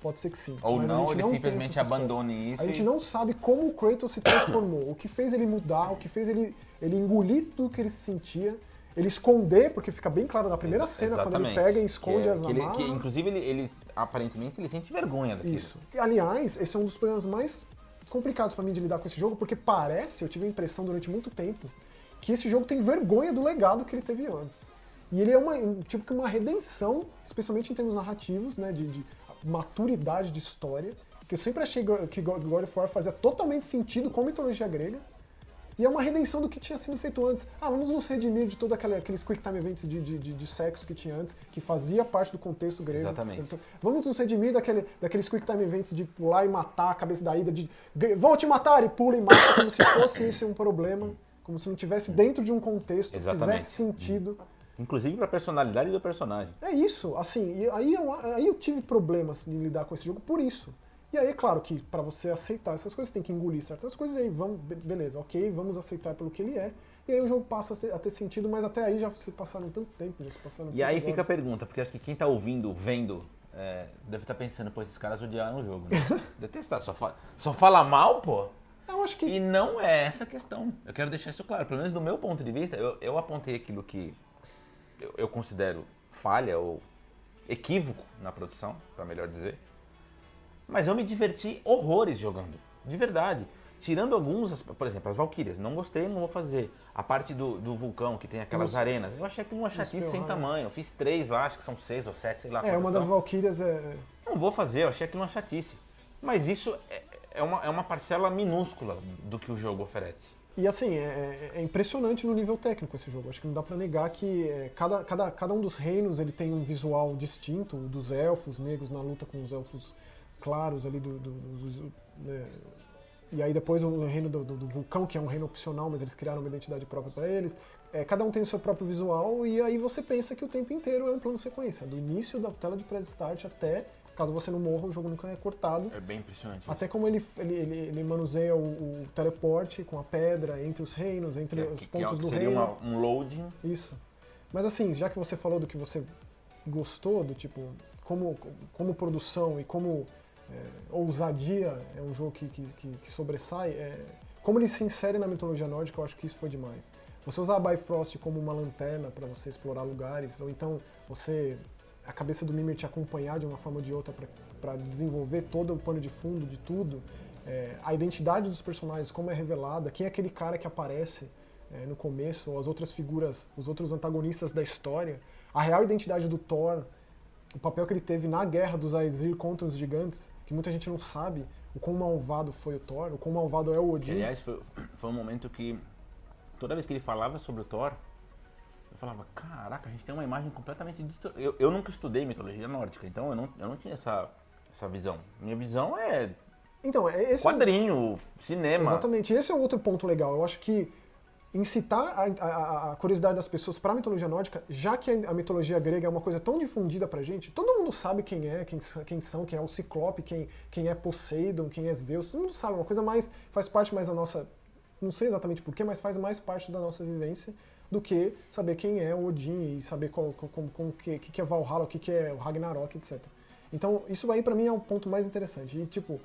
pode ser que sim. Ou mas não, ele tem simplesmente abandone isso A gente e- não sabe como o Kratos se transformou, o que fez ele mudar, o que fez ele, ele engolir tudo que ele sentia, ele esconder, porque fica bem claro na primeira Exa- cena, quando ele pega e esconde Que é- as que ele- que, Inclusive, ele, ele, aparentemente, ele sente vergonha daquilo. Isso. E, aliás, esse é um dos problemas mais complicados pra mim de lidar com esse jogo, porque parece, eu tive a impressão durante muito tempo, que esse jogo tem vergonha do legado que ele teve antes. E ele é uma, um- tipo que uma redenção, especialmente em termos narrativos, né, de, de maturidade de história, que eu sempre achei que God of War fazia totalmente sentido com a mitologia grega, e é uma redenção do que tinha sido feito antes. Ah, vamos nos redimir de todos aqueles quick time events de, de, de, de sexo que tinha antes, que fazia parte do contexto grego. Exatamente. Então, vamos nos redimir daquele, daqueles quick time events de pular e matar a cabeça da Ida, de "G- vou te matar e pula e mata, como se fosse esse um problema, como se não tivesse dentro de um contexto, Exatamente. fizesse sentido. Inclusive pra personalidade do personagem. É isso, assim, e aí eu, aí eu tive problemas em lidar com esse jogo por isso. E aí, é claro que pra você aceitar essas coisas, você tem que engolir certas coisas, e aí vamos, be- beleza, ok, vamos aceitar pelo que ele é. E aí o jogo passa a ter, a sentido, mas até aí já se passaram tanto tempo, já se passaram E aí tantas fica a horas. pergunta, porque acho que quem tá ouvindo, vendo, é, deve estar pensando, pô, esses caras odiaram o jogo, né? Detestar, só, fa só fala mal, pô. Eu acho que E não é essa a questão. Eu quero deixar isso claro. Pelo menos do meu ponto de vista, eu, eu apontei aquilo que eu, eu considero falha ou equívoco na produção, para melhor dizer. Mas eu me diverti horrores jogando. De verdade. Tirando alguns, por exemplo, as Valkyrias. Não gostei, não vou fazer. A parte do, do vulcão, que tem aquelas Nos- arenas. Eu achei aquilo uma chatice sem tamanho. Eu fiz três lá, acho que são seis ou sete, sei lá. é, uma das são. Valkyrias é. Não vou fazer, eu achei aquilo uma chatice. Mas isso é, é uma, é uma parcela minúscula do que o jogo oferece. E assim, é, é impressionante no nível técnico esse jogo. Acho que não dá pra negar que é, cada, cada, cada um dos reinos ele tem um visual distinto, dos elfos negros na luta com os elfos claros ali do, do- né, e aí depois o reino do, do, vulcão, que é um reino opcional, mas eles criaram uma identidade própria para eles. É, cada um tem o seu próprio visual e aí você pensa que o tempo inteiro é um plano sequência, do início da tela de press start até caso você não morra, o jogo nunca é cortado. É bem impressionante. Até como ele, ele, ele, ele manuseia o, o, teleporte com a pedra entre os reinos, entre é, os que, pontos que do seria reino. Uma, um loading. Isso. Mas assim, já que você falou do que você gostou, do tipo, como, como produção e como é, ousadia é um jogo que, que, que, que sobressai, é, como ele se insere na mitologia nórdica, eu acho que isso foi demais. Você usar a Bifrost como uma lanterna para você explorar lugares, ou então você a cabeça do Mimir te acompanhar de uma forma ou de outra para desenvolver todo o pano de fundo de tudo, é, a identidade dos personagens, como é revelada, quem é aquele cara que aparece é, no começo, ou as outras figuras, os outros antagonistas da história, a real identidade do Thor, o papel que ele teve na guerra dos Aesir contra os gigantes, que muita gente não sabe o quão malvado foi o Thor, o quão malvado é o Odin. aliás, foi, foi um momento que toda vez que ele falava sobre o Thor, falava, caraca, a gente tem uma imagem completamente distorcida. Eu, eu nunca estudei mitologia nórdica, então eu não, eu não tinha essa, essa visão. Minha visão é então, é esse quadrinho, é... cinema. Exatamente, esse é outro ponto legal. Eu acho que incitar a, a, a curiosidade das pessoas para a mitologia nórdica, já que a mitologia grega é uma coisa tão difundida pra gente, todo mundo sabe quem é, quem, quem são, quem é o Ciclope, quem, quem é Poseidon, quem é Zeus, todo mundo sabe, uma coisa mais, faz parte mais da nossa, não sei exatamente porquê, mas faz mais parte da nossa vivência do que saber quem é o Odin e saber qual, com, com, que, que é Valhalla, o que, que é o Ragnarok, etc. Então, isso aí para mim é o ponto mais interessante. E, tipo,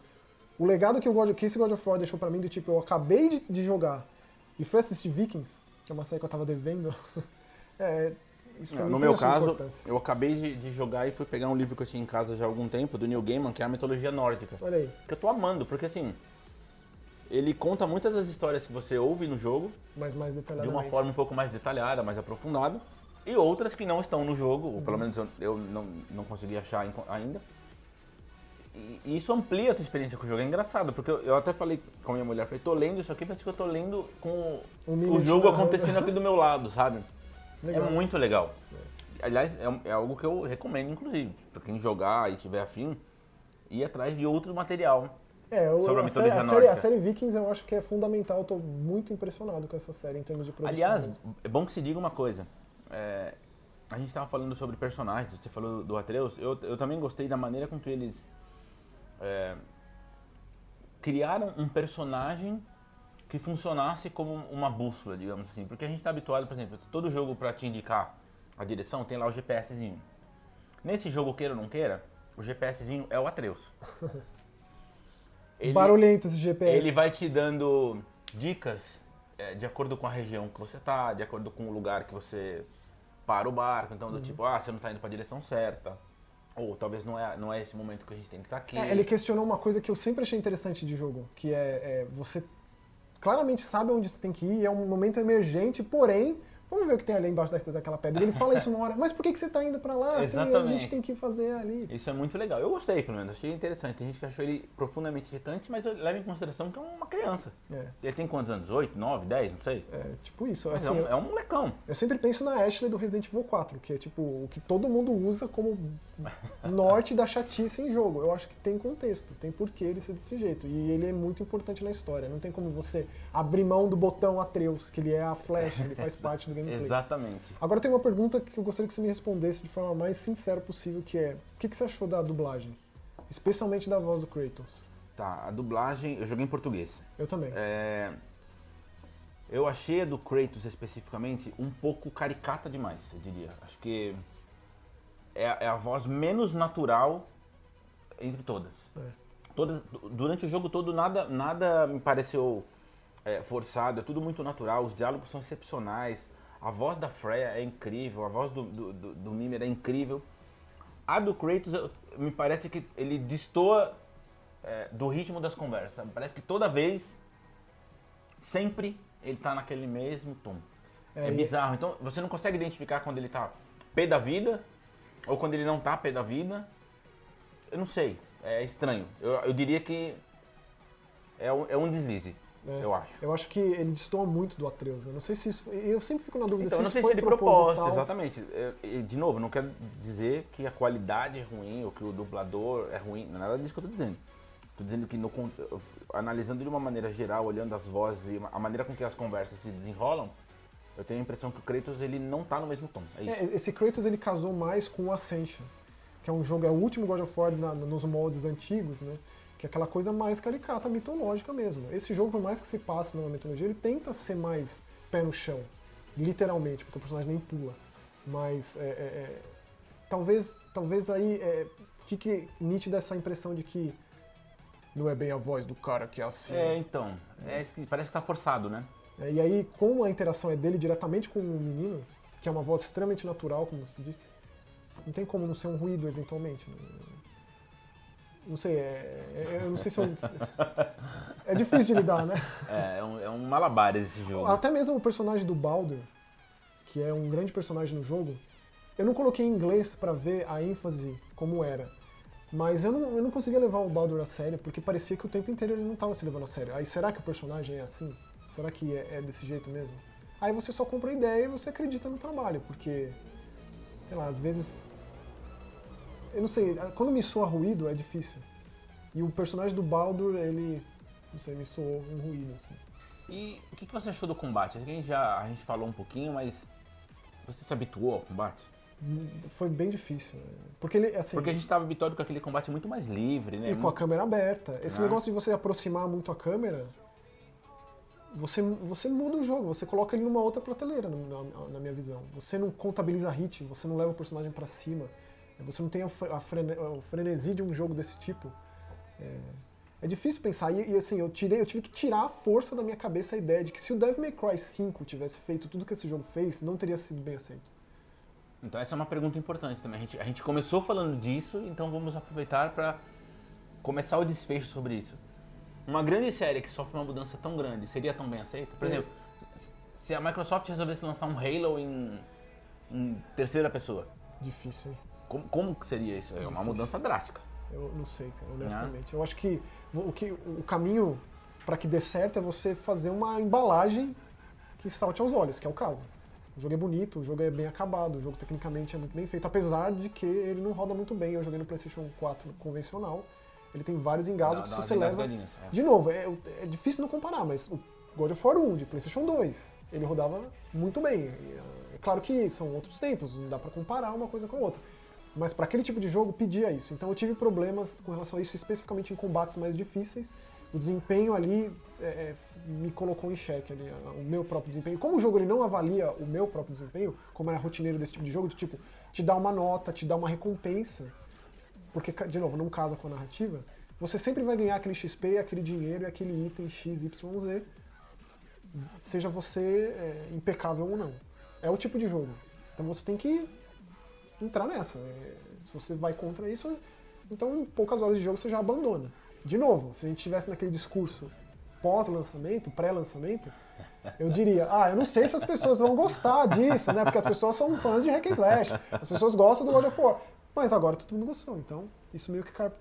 o legado que, o God, que esse God of War deixou para mim, do tipo, eu acabei de, de, jogar e fui assistir Vikings, que é uma série que eu tava devendo, é, isso no meu caso, eu acabei de, de, jogar e fui pegar um livro que eu tinha em casa já há algum tempo, do Neil Gaiman, que é a mitologia nórdica. Olha aí. Que eu tô amando, porque assim, ele conta muitas das histórias que você ouve no jogo, mas mais de uma forma um pouco mais detalhada, mais aprofundada, e outras que não estão no jogo, uhum. ou pelo menos eu, eu, não, não consegui achar ainda. E, isso amplia a tua experiência com o jogo. É engraçado, porque eu, eu até falei com a minha mulher, falei, tô lendo isso aqui, parece que eu tô lendo com um o jogo acontecendo aqui do meu lado, sabe? É legal. É muito legal. É. Aliás, é, é, algo que eu recomendo, inclusive, pra quem jogar e tiver afim, ir atrás de outro material é, eu, sobre a, a mitologia série, a série, a série, Vikings eu acho que é fundamental, estou muito impressionado com essa série em termos de produção. Aliás, mesmo. é bom que se diga uma coisa. É, a gente estava falando sobre personagens, você falou do Atreus, eu, eu também gostei da maneira com que eles é, criaram um personagem que funcionasse como uma bússola, digamos assim. Porque a gente está habituado, por exemplo, todo jogo para te indicar a direção tem lá o GPSzinho. Nesse jogo, queira ou não queira, o GPSzinho é o Atreus. Ele, Barulhento esse GPS. Ele vai te dando dicas é, de acordo com a região que você tá, de acordo com o lugar que você para o barco. Então, do uhum. tipo, ah, você não está indo para a direção certa. Ou talvez não é, não é esse momento que a gente tem que estar tá aqui. É, ele questionou uma coisa que eu sempre achei interessante de jogo, que é, é você claramente sabe onde você tem que ir, é um momento emergente, porém Vamos ver o que tem ali embaixo daquela pedra. Ele fala isso uma hora, mas por que, que você está indo para lá? Assim, a gente tem que fazer ali. Isso é muito legal. Eu gostei, pelo menos. Achei interessante. Tem gente que achou ele profundamente irritante, mas eu levo em consideração que é uma criança. É. Ele tem quantos anos? 8, 9, 10, não sei. É, tipo isso. Assim, é, um, é um molecão. Eu sempre penso na Ashley do Resident Evil 4, que é tipo o que todo mundo usa como norte da chatice em jogo. Eu acho que tem contexto, tem porquê ele ser desse jeito. E ele é muito importante na história. Não tem como você abrir mão do botão Atreus, que ele é a flecha, ele faz parte do gameplay. Exatamente. Agora tem uma pergunta que eu gostaria que você me respondesse de forma mais sincera possível, que é, o que, você achou da dublagem? Especialmente da voz do Kratos. Tá, a dublagem, eu joguei em português. Eu também. É, eu achei a do Kratos especificamente um pouco caricata demais, eu diria. Acho que é, é a voz menos natural entre todas. É. todas. Durante o jogo todo nada, nada me pareceu é, forçado, é tudo muito natural, os diálogos são excepcionais, a voz da Freya é incrível, a voz do, do, do, do Mimir é incrível. A do Kratos, eu, me parece que ele destoa é, do ritmo das conversas. Parece que toda vez, sempre, ele tá naquele mesmo tom. É, é bizarro. Então, você não consegue identificar quando ele tá pé da vida ou quando ele não tá pé da vida. Eu não sei. É estranho. Eu, eu diria que é, é um deslize. É, eu acho. Eu acho que ele destoa muito do Atreus. Eu não sei se isso. Eu sempre fico na dúvida então, se não sei se ele proposta, exatamente. de novo, não quero dizer que a qualidade é ruim ou que o dublador é ruim. Não é nada disso que eu tô dizendo. Tô dizendo que no, analisando de uma maneira geral, olhando as vozes e a maneira com que as conversas se desenrolam, eu tenho a impressão que o Kratos ele não tá no mesmo tom. É isso. É, esse Kratos ele casou mais com o Ascension, que é um jogo, é o último God of War na- nos moldes antigos, né? Que é aquela coisa mais caricata, mitológica mesmo. Esse jogo, por mais que se passe numa mitologia, ele tenta ser mais pé no chão, literalmente, porque o personagem nem pula. Mas é, é, é, talvez, talvez aí é, fique nítida essa impressão de que não é bem a voz do cara que é assim. É, então. é parece que tá forçado, né? É, E aí, como a interação é dele diretamente com o menino, que é uma voz extremamente natural, como você disse, não tem como não ser um ruído eventualmente. né? Não sei, é, é- eu não sei se eu, É difícil de lidar, né? É, é um, é um malabares esse jogo. Até mesmo o personagem do Baldur, que é um grande personagem no jogo, eu não coloquei em inglês pra ver a ênfase como era. Mas eu não, eu não conseguia levar o Baldur a sério, porque parecia que o tempo inteiro ele não estava se levando a sério. Aí será que o personagem é assim? Será que é, é desse jeito mesmo? Aí você só compra a ideia e você acredita no trabalho, porque, sei lá, às vezes. Eu não sei, quando me soa ruído é difícil. E o personagem do Baldur, ele. Não sei, me soou um ruído. Assim. E o que, você achou do combate? A gente já a gente falou um pouquinho, mas você se habituou ao combate? Foi bem difícil. né? Porque ele, assim. Porque a gente estava habituado com aquele combate muito mais livre, né? E com a câmera aberta. Esse Ah. negócio de você aproximar muito a câmera, você, você muda o jogo, você coloca ele numa outra prateleira, na, na- minha visão. Você não contabiliza hit, você não leva o personagem pra cima, você não tem a, a frene- o frenesi de um jogo desse tipo. É, é difícil pensar. E, e, assim, eu, tirei, eu tive que tirar a força da minha cabeça a ideia de que se o Devil May Cry 5 tivesse feito tudo que esse jogo fez, não teria sido bem aceito. Então essa é uma pergunta importante também. A gente, a gente começou falando disso, então vamos aproveitar para começar o desfecho sobre isso. Uma grande série que sofre uma mudança tão grande seria tão bem aceita? Por É. exemplo, se a Microsoft resolvesse lançar um Halo em, em terceira pessoa, Difícil, hein? como, como que seria isso? É uma Difícil. mudança drástica. Eu não sei, cara, honestamente. Eu acho que o, que, o caminho para que dê certo é você fazer uma embalagem que salte aos olhos, que é o caso. O jogo é bonito, o jogo é bem acabado, o jogo tecnicamente é muito bem feito, apesar de que ele não roda muito bem. Eu joguei no PlayStation 4 convencional, ele tem vários engados Dá- que se você leva. engasgadinhas, é. De novo, é, é difícil não comparar, mas o God of War 1 de PlayStation 2, ele rodava muito bem. É claro que são outros tempos, não dá pra comparar uma coisa com a outra. Mas para aquele tipo de jogo pedia isso. Então eu tive problemas com relação a isso, especificamente em combates mais difíceis. O desempenho ali é, é, me colocou em xeque ali, o meu próprio desempenho. Como o jogo ele não avalia o meu próprio desempenho, como era rotineiro desse tipo de jogo, de tipo, te dá uma nota, te dá uma recompensa, porque, de novo, não casa com a narrativa, você sempre vai ganhar aquele XP, aquele dinheiro e aquele item X, Y, Z, seja você é, impecável ou não. É o tipo de jogo. Então você tem que entrar nessa. É, Se você vai contra isso, então em poucas horas de jogo você já abandona. De novo, se a gente estivesse naquele discurso pós-lançamento, pré-lançamento, eu diria, ah, eu não sei se as pessoas vão gostar disso, né? Porque as pessoas são fãs de hack and slash, as pessoas gostam do God of War. Mas agora todo mundo gostou, então isso meio que cai,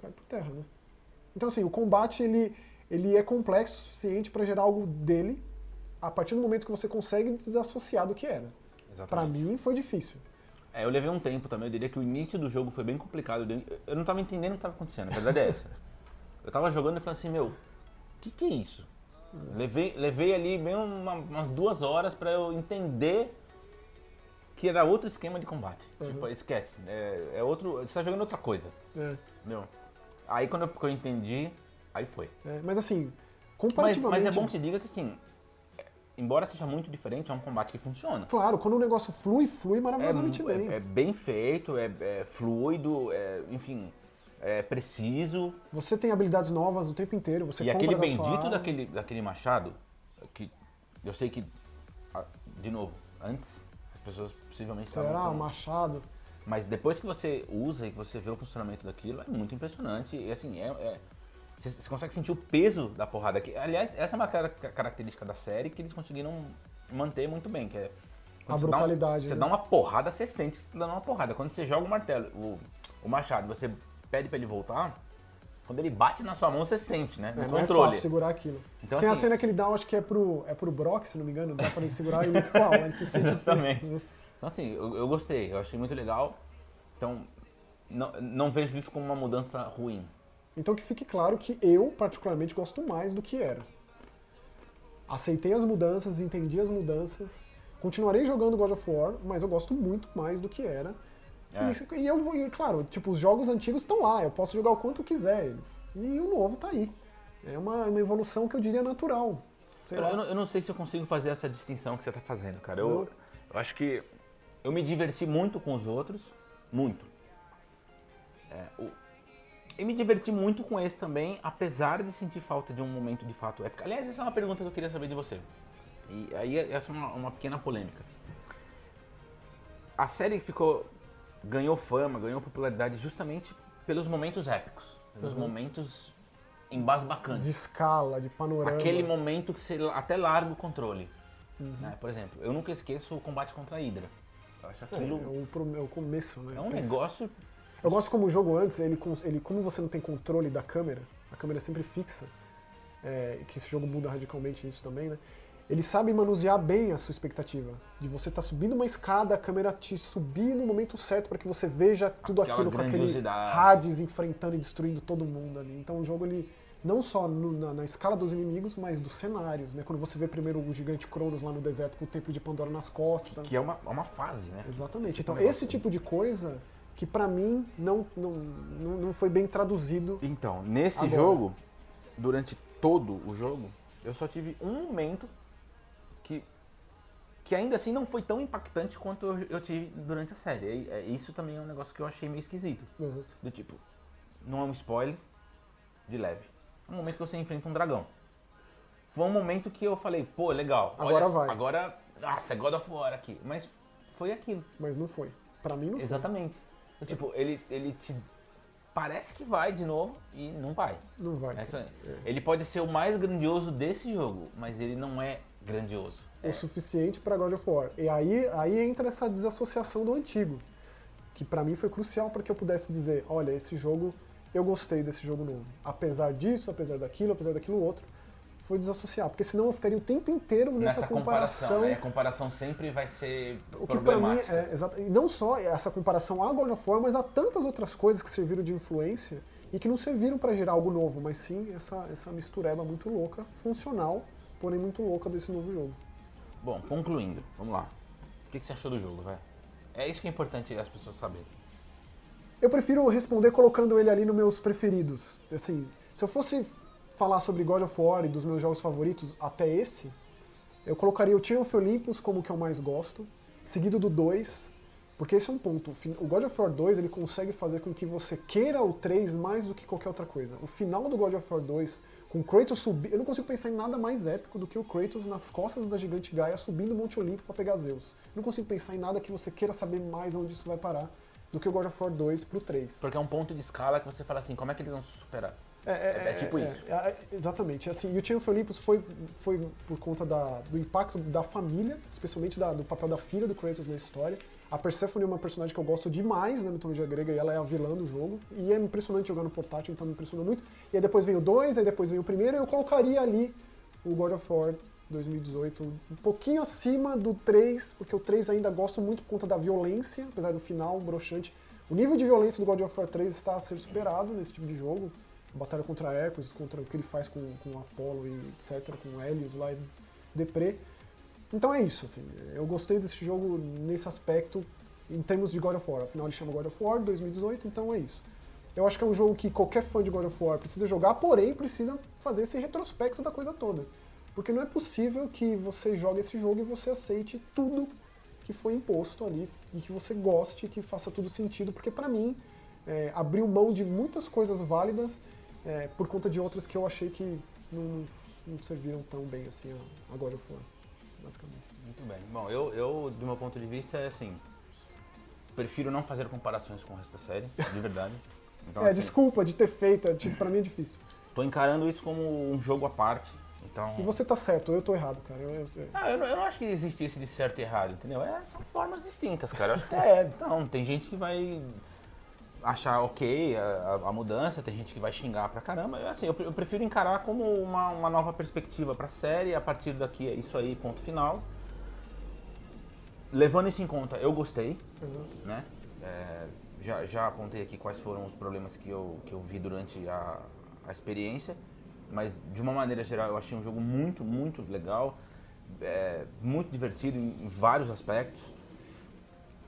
cai por terra, né? Então assim, o combate ele, ele é complexo o suficiente para gerar algo dele a partir do momento que você consegue desassociar do que era. Pra mim foi difícil. É, eu levei um tempo também, eu diria que o início do jogo foi bem complicado. Eu- não tava entendendo o que tava acontecendo, a verdade é essa. Eu tava jogando e falei assim, meu, o que, que é isso? Levei, levei ali bem uma- umas duas horas pra eu entender que era outro esquema de combate. Uhum. Tipo, esquece. É, é outro. Você tá jogando outra coisa. É, Entendeu? Aí quando eu, quando eu entendi, aí foi. é, mas assim, Mas, comparativamente... mas é bom que você diga que assim, é, embora seja muito diferente, é um combate que funciona. Claro, quando o negócio flui, flui É, maravilhosamente bem. é- é bem feito, é, é fluido, é, enfim, é preciso. Você tem habilidades novas o tempo inteiro, você e aquele da bendito daquele, daquele machado, que eu sei que, ah, de novo, antes pessoas possivelmente Será? com- Machado. Mas depois que você usa e que você vê o funcionamento daquilo, é muito impressionante. E assim, é, é- você, consegue sentir o peso da porrada aqui. Aliás, essa é uma cara- característica da série que eles conseguiram manter muito bem, que é A você dá um- brutalidade, Você né? dá uma porrada, você sente que você tá dando uma porrada. Quando você joga o martelo, o, o machado, você pede pra ele voltar, quando ele bate na sua mão, você sente, né? No É, não é controle. fácil segurar aquilo. Então, Tem a assim- cena que ele dá, acho que é pro, é pro Brock, se não me engano, dá pra ele segurar e ele, pau, ele se sente... Exatamente. Então assim, eu, eu gostei, eu achei muito legal. Então, não, não vejo isso como uma mudança ruim. Então que fique claro que eu, particularmente, gosto mais do que era. Aceitei as mudanças, entendi as mudanças, continuarei jogando God of War, mas eu gosto muito mais do que era. É. E, e eu vou, e, claro, tipo, os jogos antigos estão lá, eu posso jogar o quanto eu quiser eles. E o novo tá aí. É uma, uma evolução que eu diria natural. Eu, eu não, eu não sei se eu consigo fazer essa distinção que você tá fazendo, cara. Eu, Não. eu acho que eu me diverti muito com os outros, muito. É, o- e me diverti muito com esse também, apesar de sentir falta de um momento de fato épico. Aliás, essa é uma pergunta que eu queria saber de você. E aí essa é uma, uma pequena polêmica. A série ficou ganhou fama, ganhou popularidade justamente pelos momentos épicos, pelos Uhum. momentos embasbacantes. De escala, de panorama. Aquele momento que você até larga o controle. Uhum. né? Por exemplo, eu nunca esqueço o combate contra a Hydra. Eu acho É, aquilo. é é o começo, né? É um Pensa. negócio. Eu gosto como o jogo antes, ele, ele como você não tem controle da câmera, a câmera é sempre fixa, é, que esse jogo muda radicalmente isso também, né? Ele sabe manusear bem a sua expectativa. De você estar subindo uma escada, a câmera te subir no momento certo para que você veja tudo Aquela aquilo com aquele. Hades enfrentando e destruindo todo mundo ali. Então o jogo ele não só no- na, na escala dos inimigos, mas dos cenários, né? Quando você vê primeiro o gigante Cronos lá no deserto com o templo de Pandora nas costas. Que é uma, uma fase, né? Exatamente. Então, Um negócio esse tipo de coisa que pra mim não, não, não, não foi bem traduzido. Então, nesse Agora. jogo, durante todo o jogo, eu só tive um momento que ainda assim não foi tão impactante quanto eu, eu tive durante a série. E, é, isso também é um negócio que eu achei meio esquisito. Uhum. Do tipo, não é um spoiler, de leve. É um momento que você enfrenta um dragão. Foi um momento que eu falei, pô, legal. Agora olha, vai. Agora, nossa, é God of War aqui. Mas foi aquilo. Mas não foi. Pra mim não Exatamente. Tipo, ele, ele te. Parece que vai de novo e não vai. foi. Não vai. Essa- É. Ele pode ser o mais grandioso desse jogo, mas ele não é grandioso. O suficiente pra God of War. E aí, aí entra essa desassociação do antigo. Que pra mim foi crucial para que eu pudesse dizer, olha, esse jogo, eu gostei desse jogo novo. Apesar disso, apesar daquilo, apesar daquilo outro, foi desassociar. Porque senão eu ficaria o tempo inteiro nessa, Nessa comparação, né? A comparação sempre vai ser O que pra mim problemática. é exato. E não só essa comparação a God of War, mas a tantas outras coisas que serviram de influência e que não serviram pra gerar algo novo, mas sim essa, essa mistureba muito louca, funcional, porém muito louca desse novo jogo. Bom, concluindo, vamos lá. O que, que você achou do jogo, vai? É isso que é importante as pessoas saberem. Eu prefiro responder colocando ele ali nos meus preferidos. Assim, se eu fosse falar sobre God of War e dos meus jogos favoritos até esse, eu colocaria o of Olympus como o que eu mais gosto, seguido do 2, porque esse é um ponto. O God of War 2 ele consegue fazer com que você queira o 3 mais do que qualquer outra coisa. O final do God of War 2, com Kratos subindo. Eu não consigo pensar em nada mais épico do que o Kratos nas costas da gigante Gaia subindo o Monte Olimpo para pegar Zeus. Eu não consigo pensar em nada que você queira saber mais onde isso vai parar do que o God of War 2 pro 3. Porque é um ponto de escala que você fala assim, como é que eles vão se superar? É, É tipo isso. é, é, exatamente. Assim, e o of Olympus foi, foi por conta da- do impacto da família, especialmente da- do papel da filha do Kratos na história. A Persephone é uma personagem que eu gosto demais na mitologia grega e ela é a vilã do jogo. E é impressionante jogar no portátil, então me impressionou muito. E aí depois vem o 2, aí depois vem o primeiro, e eu colocaria ali o God of War 2018 um pouquinho acima do 3, porque o 3 ainda gosto muito por conta da violência, apesar do final broxante. O nível de violência do God of War 3 está a ser superado nesse tipo de jogo. A batalha contra Hércules, contra o que ele faz com, com Apollo e etc, com Helios lá em Depré. Então é isso, assim. Eu gostei desse jogo nesse aspecto em termos de God of War. Afinal, ele chama God of War 2018, então é isso. Eu acho que é um jogo que qualquer fã de God of War precisa jogar, porém precisa fazer esse retrospecto da coisa toda. Porque não é possível que você jogue esse jogo e você aceite tudo que foi imposto ali e que você goste, que faça tudo sentido, porque pra mim é, abriu mão de muitas coisas válidas é, por conta de outras que eu achei que não, não serviram tão bem assim a God of War, basicamente. Muito bem. Bom, eu, eu, do meu ponto de vista, é assim. Prefiro não fazer comparações com o resto da série, de verdade. Então, é, assim, desculpa de ter feito, é, tipo, pra mim é difícil. Tô encarando isso como um jogo à parte. Então. E você tá certo, eu tô errado, cara. Eu, eu- eu- Ah, eu, não, eu não acho que existe esse de certo e errado, entendeu? É, são formas distintas, cara. Eu acho que é. Então, tem gente que vai achar ok a, a- mudança, tem gente que vai xingar pra caramba. Eu, assim, eu, eu prefiro encarar como uma, uma nova perspectiva pra série. A partir daqui é isso aí, ponto final. Levando isso em conta, eu gostei, Uhum. né? É, já, já apontei aqui quais foram os problemas que eu, que eu vi durante a, a experiência, mas de uma maneira geral eu achei um jogo muito, muito legal, é, muito divertido em, em vários aspectos.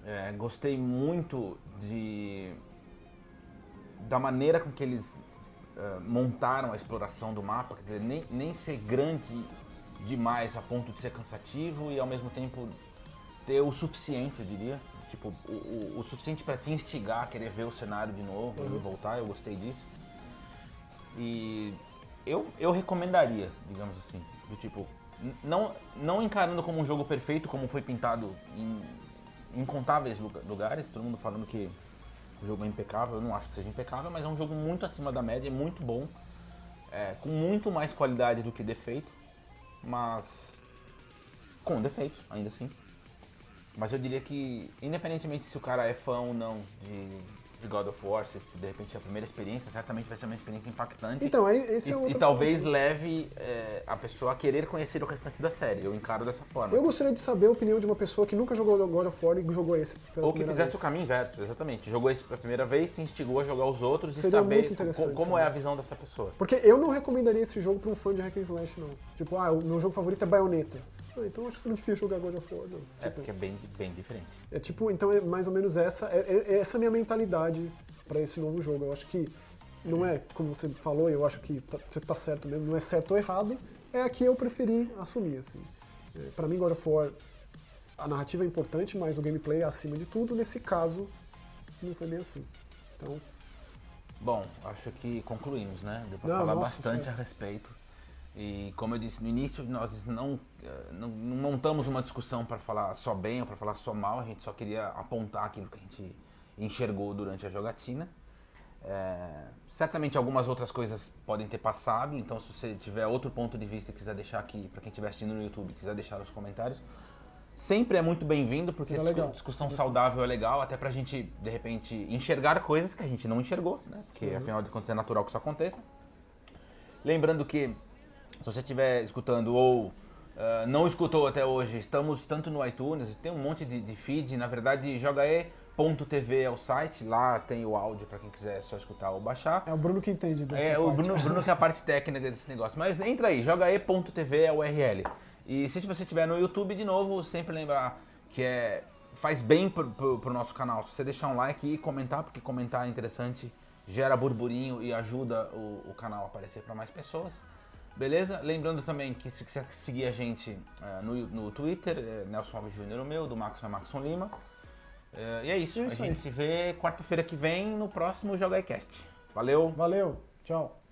É, gostei muito de maneira com que eles uh, montaram a exploração do mapa, quer dizer, nem, nem ser grande demais a ponto de ser cansativo e ao mesmo tempo ter o suficiente, eu diria. Tipo, o, o, o suficiente para te instigar a querer ver o cenário de novo uhum. e voltar, eu gostei disso. E eu, eu recomendaria, digamos assim, do tipo, não, não encarando como um jogo perfeito, como foi pintado em incontáveis lugares, todo mundo falando que o jogo é impecável, eu não acho que seja impecável, mas é um jogo muito acima da média, muito bom, é, com muito mais qualidade do que defeito, mas com defeitos, ainda assim. Mas eu diria que, independentemente se o cara é fã ou não de de God of War, se de repente é a primeira experiência, certamente vai ser uma experiência impactante. Então, esse e, é outro E talvez ponto. leve é, a pessoa a querer conhecer o restante da série. Eu encaro dessa forma. Eu gostaria de saber a opinião de uma pessoa que nunca jogou God of War e jogou esse Ou que fizesse vez. o caminho inverso, exatamente. Jogou esse pela primeira vez, se instigou a jogar os outros Seria e saber co como é a visão dessa pessoa. Porque eu não recomendaria esse jogo para um fã de hack and slash, não. Tipo, ah, o meu jogo favorito é Bayonetta. Então acho que não difícil jogar God of War. Não. É, tipo, porque é bem, bem diferente. É tipo, então é mais ou menos essa, é, é, é essa minha mentalidade para esse novo jogo. Eu acho que não é, como você falou, eu acho que tá, você tá certo mesmo, não é certo ou errado, é a que eu preferi assumir, assim. É, para mim, God of War, a narrativa é importante, mas o gameplay é acima de tudo. Nesse caso, não foi bem assim. Então... Bom, acho que concluímos, né? Deu pra não, falar nossa, bastante a respeito. E como eu disse no início, nós não, eh, não, não montamos uma discussão para falar só bem ou para falar só mal, a gente só queria apontar aquilo que a gente enxergou durante a jogatina. É, certamente algumas outras coisas podem ter passado, então se você tiver outro ponto de vista e quiser deixar aqui, para quem estiver assistindo no YouTube, quiser deixar nos comentários, sempre é muito bem-vindo, porque discu discussão saudável é legal, até para a gente, de repente, enxergar coisas que a gente não enxergou, né? porque uhum. afinal de contas é natural que isso aconteça. Lembrando que se você estiver escutando ou uh, não escutou até hoje, estamos tanto no iTunes, tem um monte de, de feed, na verdade, jogae.tv é o site, lá tem o áudio para quem quiser só escutar ou baixar. É o Bruno que entende dessa É, parte. o Bruno, Bruno que é a parte técnica desse negócio. Mas entra aí, jogae.tv é o URL. E se você estiver no YouTube, de novo, sempre lembrar que é faz bem pro, pro, pro nosso canal. Se você deixar um like e comentar, porque comentar é interessante, gera burburinho e ajuda o, o canal a aparecer para mais pessoas. Beleza? Lembrando também que se quiser seguir a gente uh, no, no Twitter, é Nelson Alves Júnior o meu, do Max é Maxon Lima. Uh, e é isso. É isso a gente se vê quarta-feira que vem no próximo Jogaicast. Valeu! Valeu! Tchau!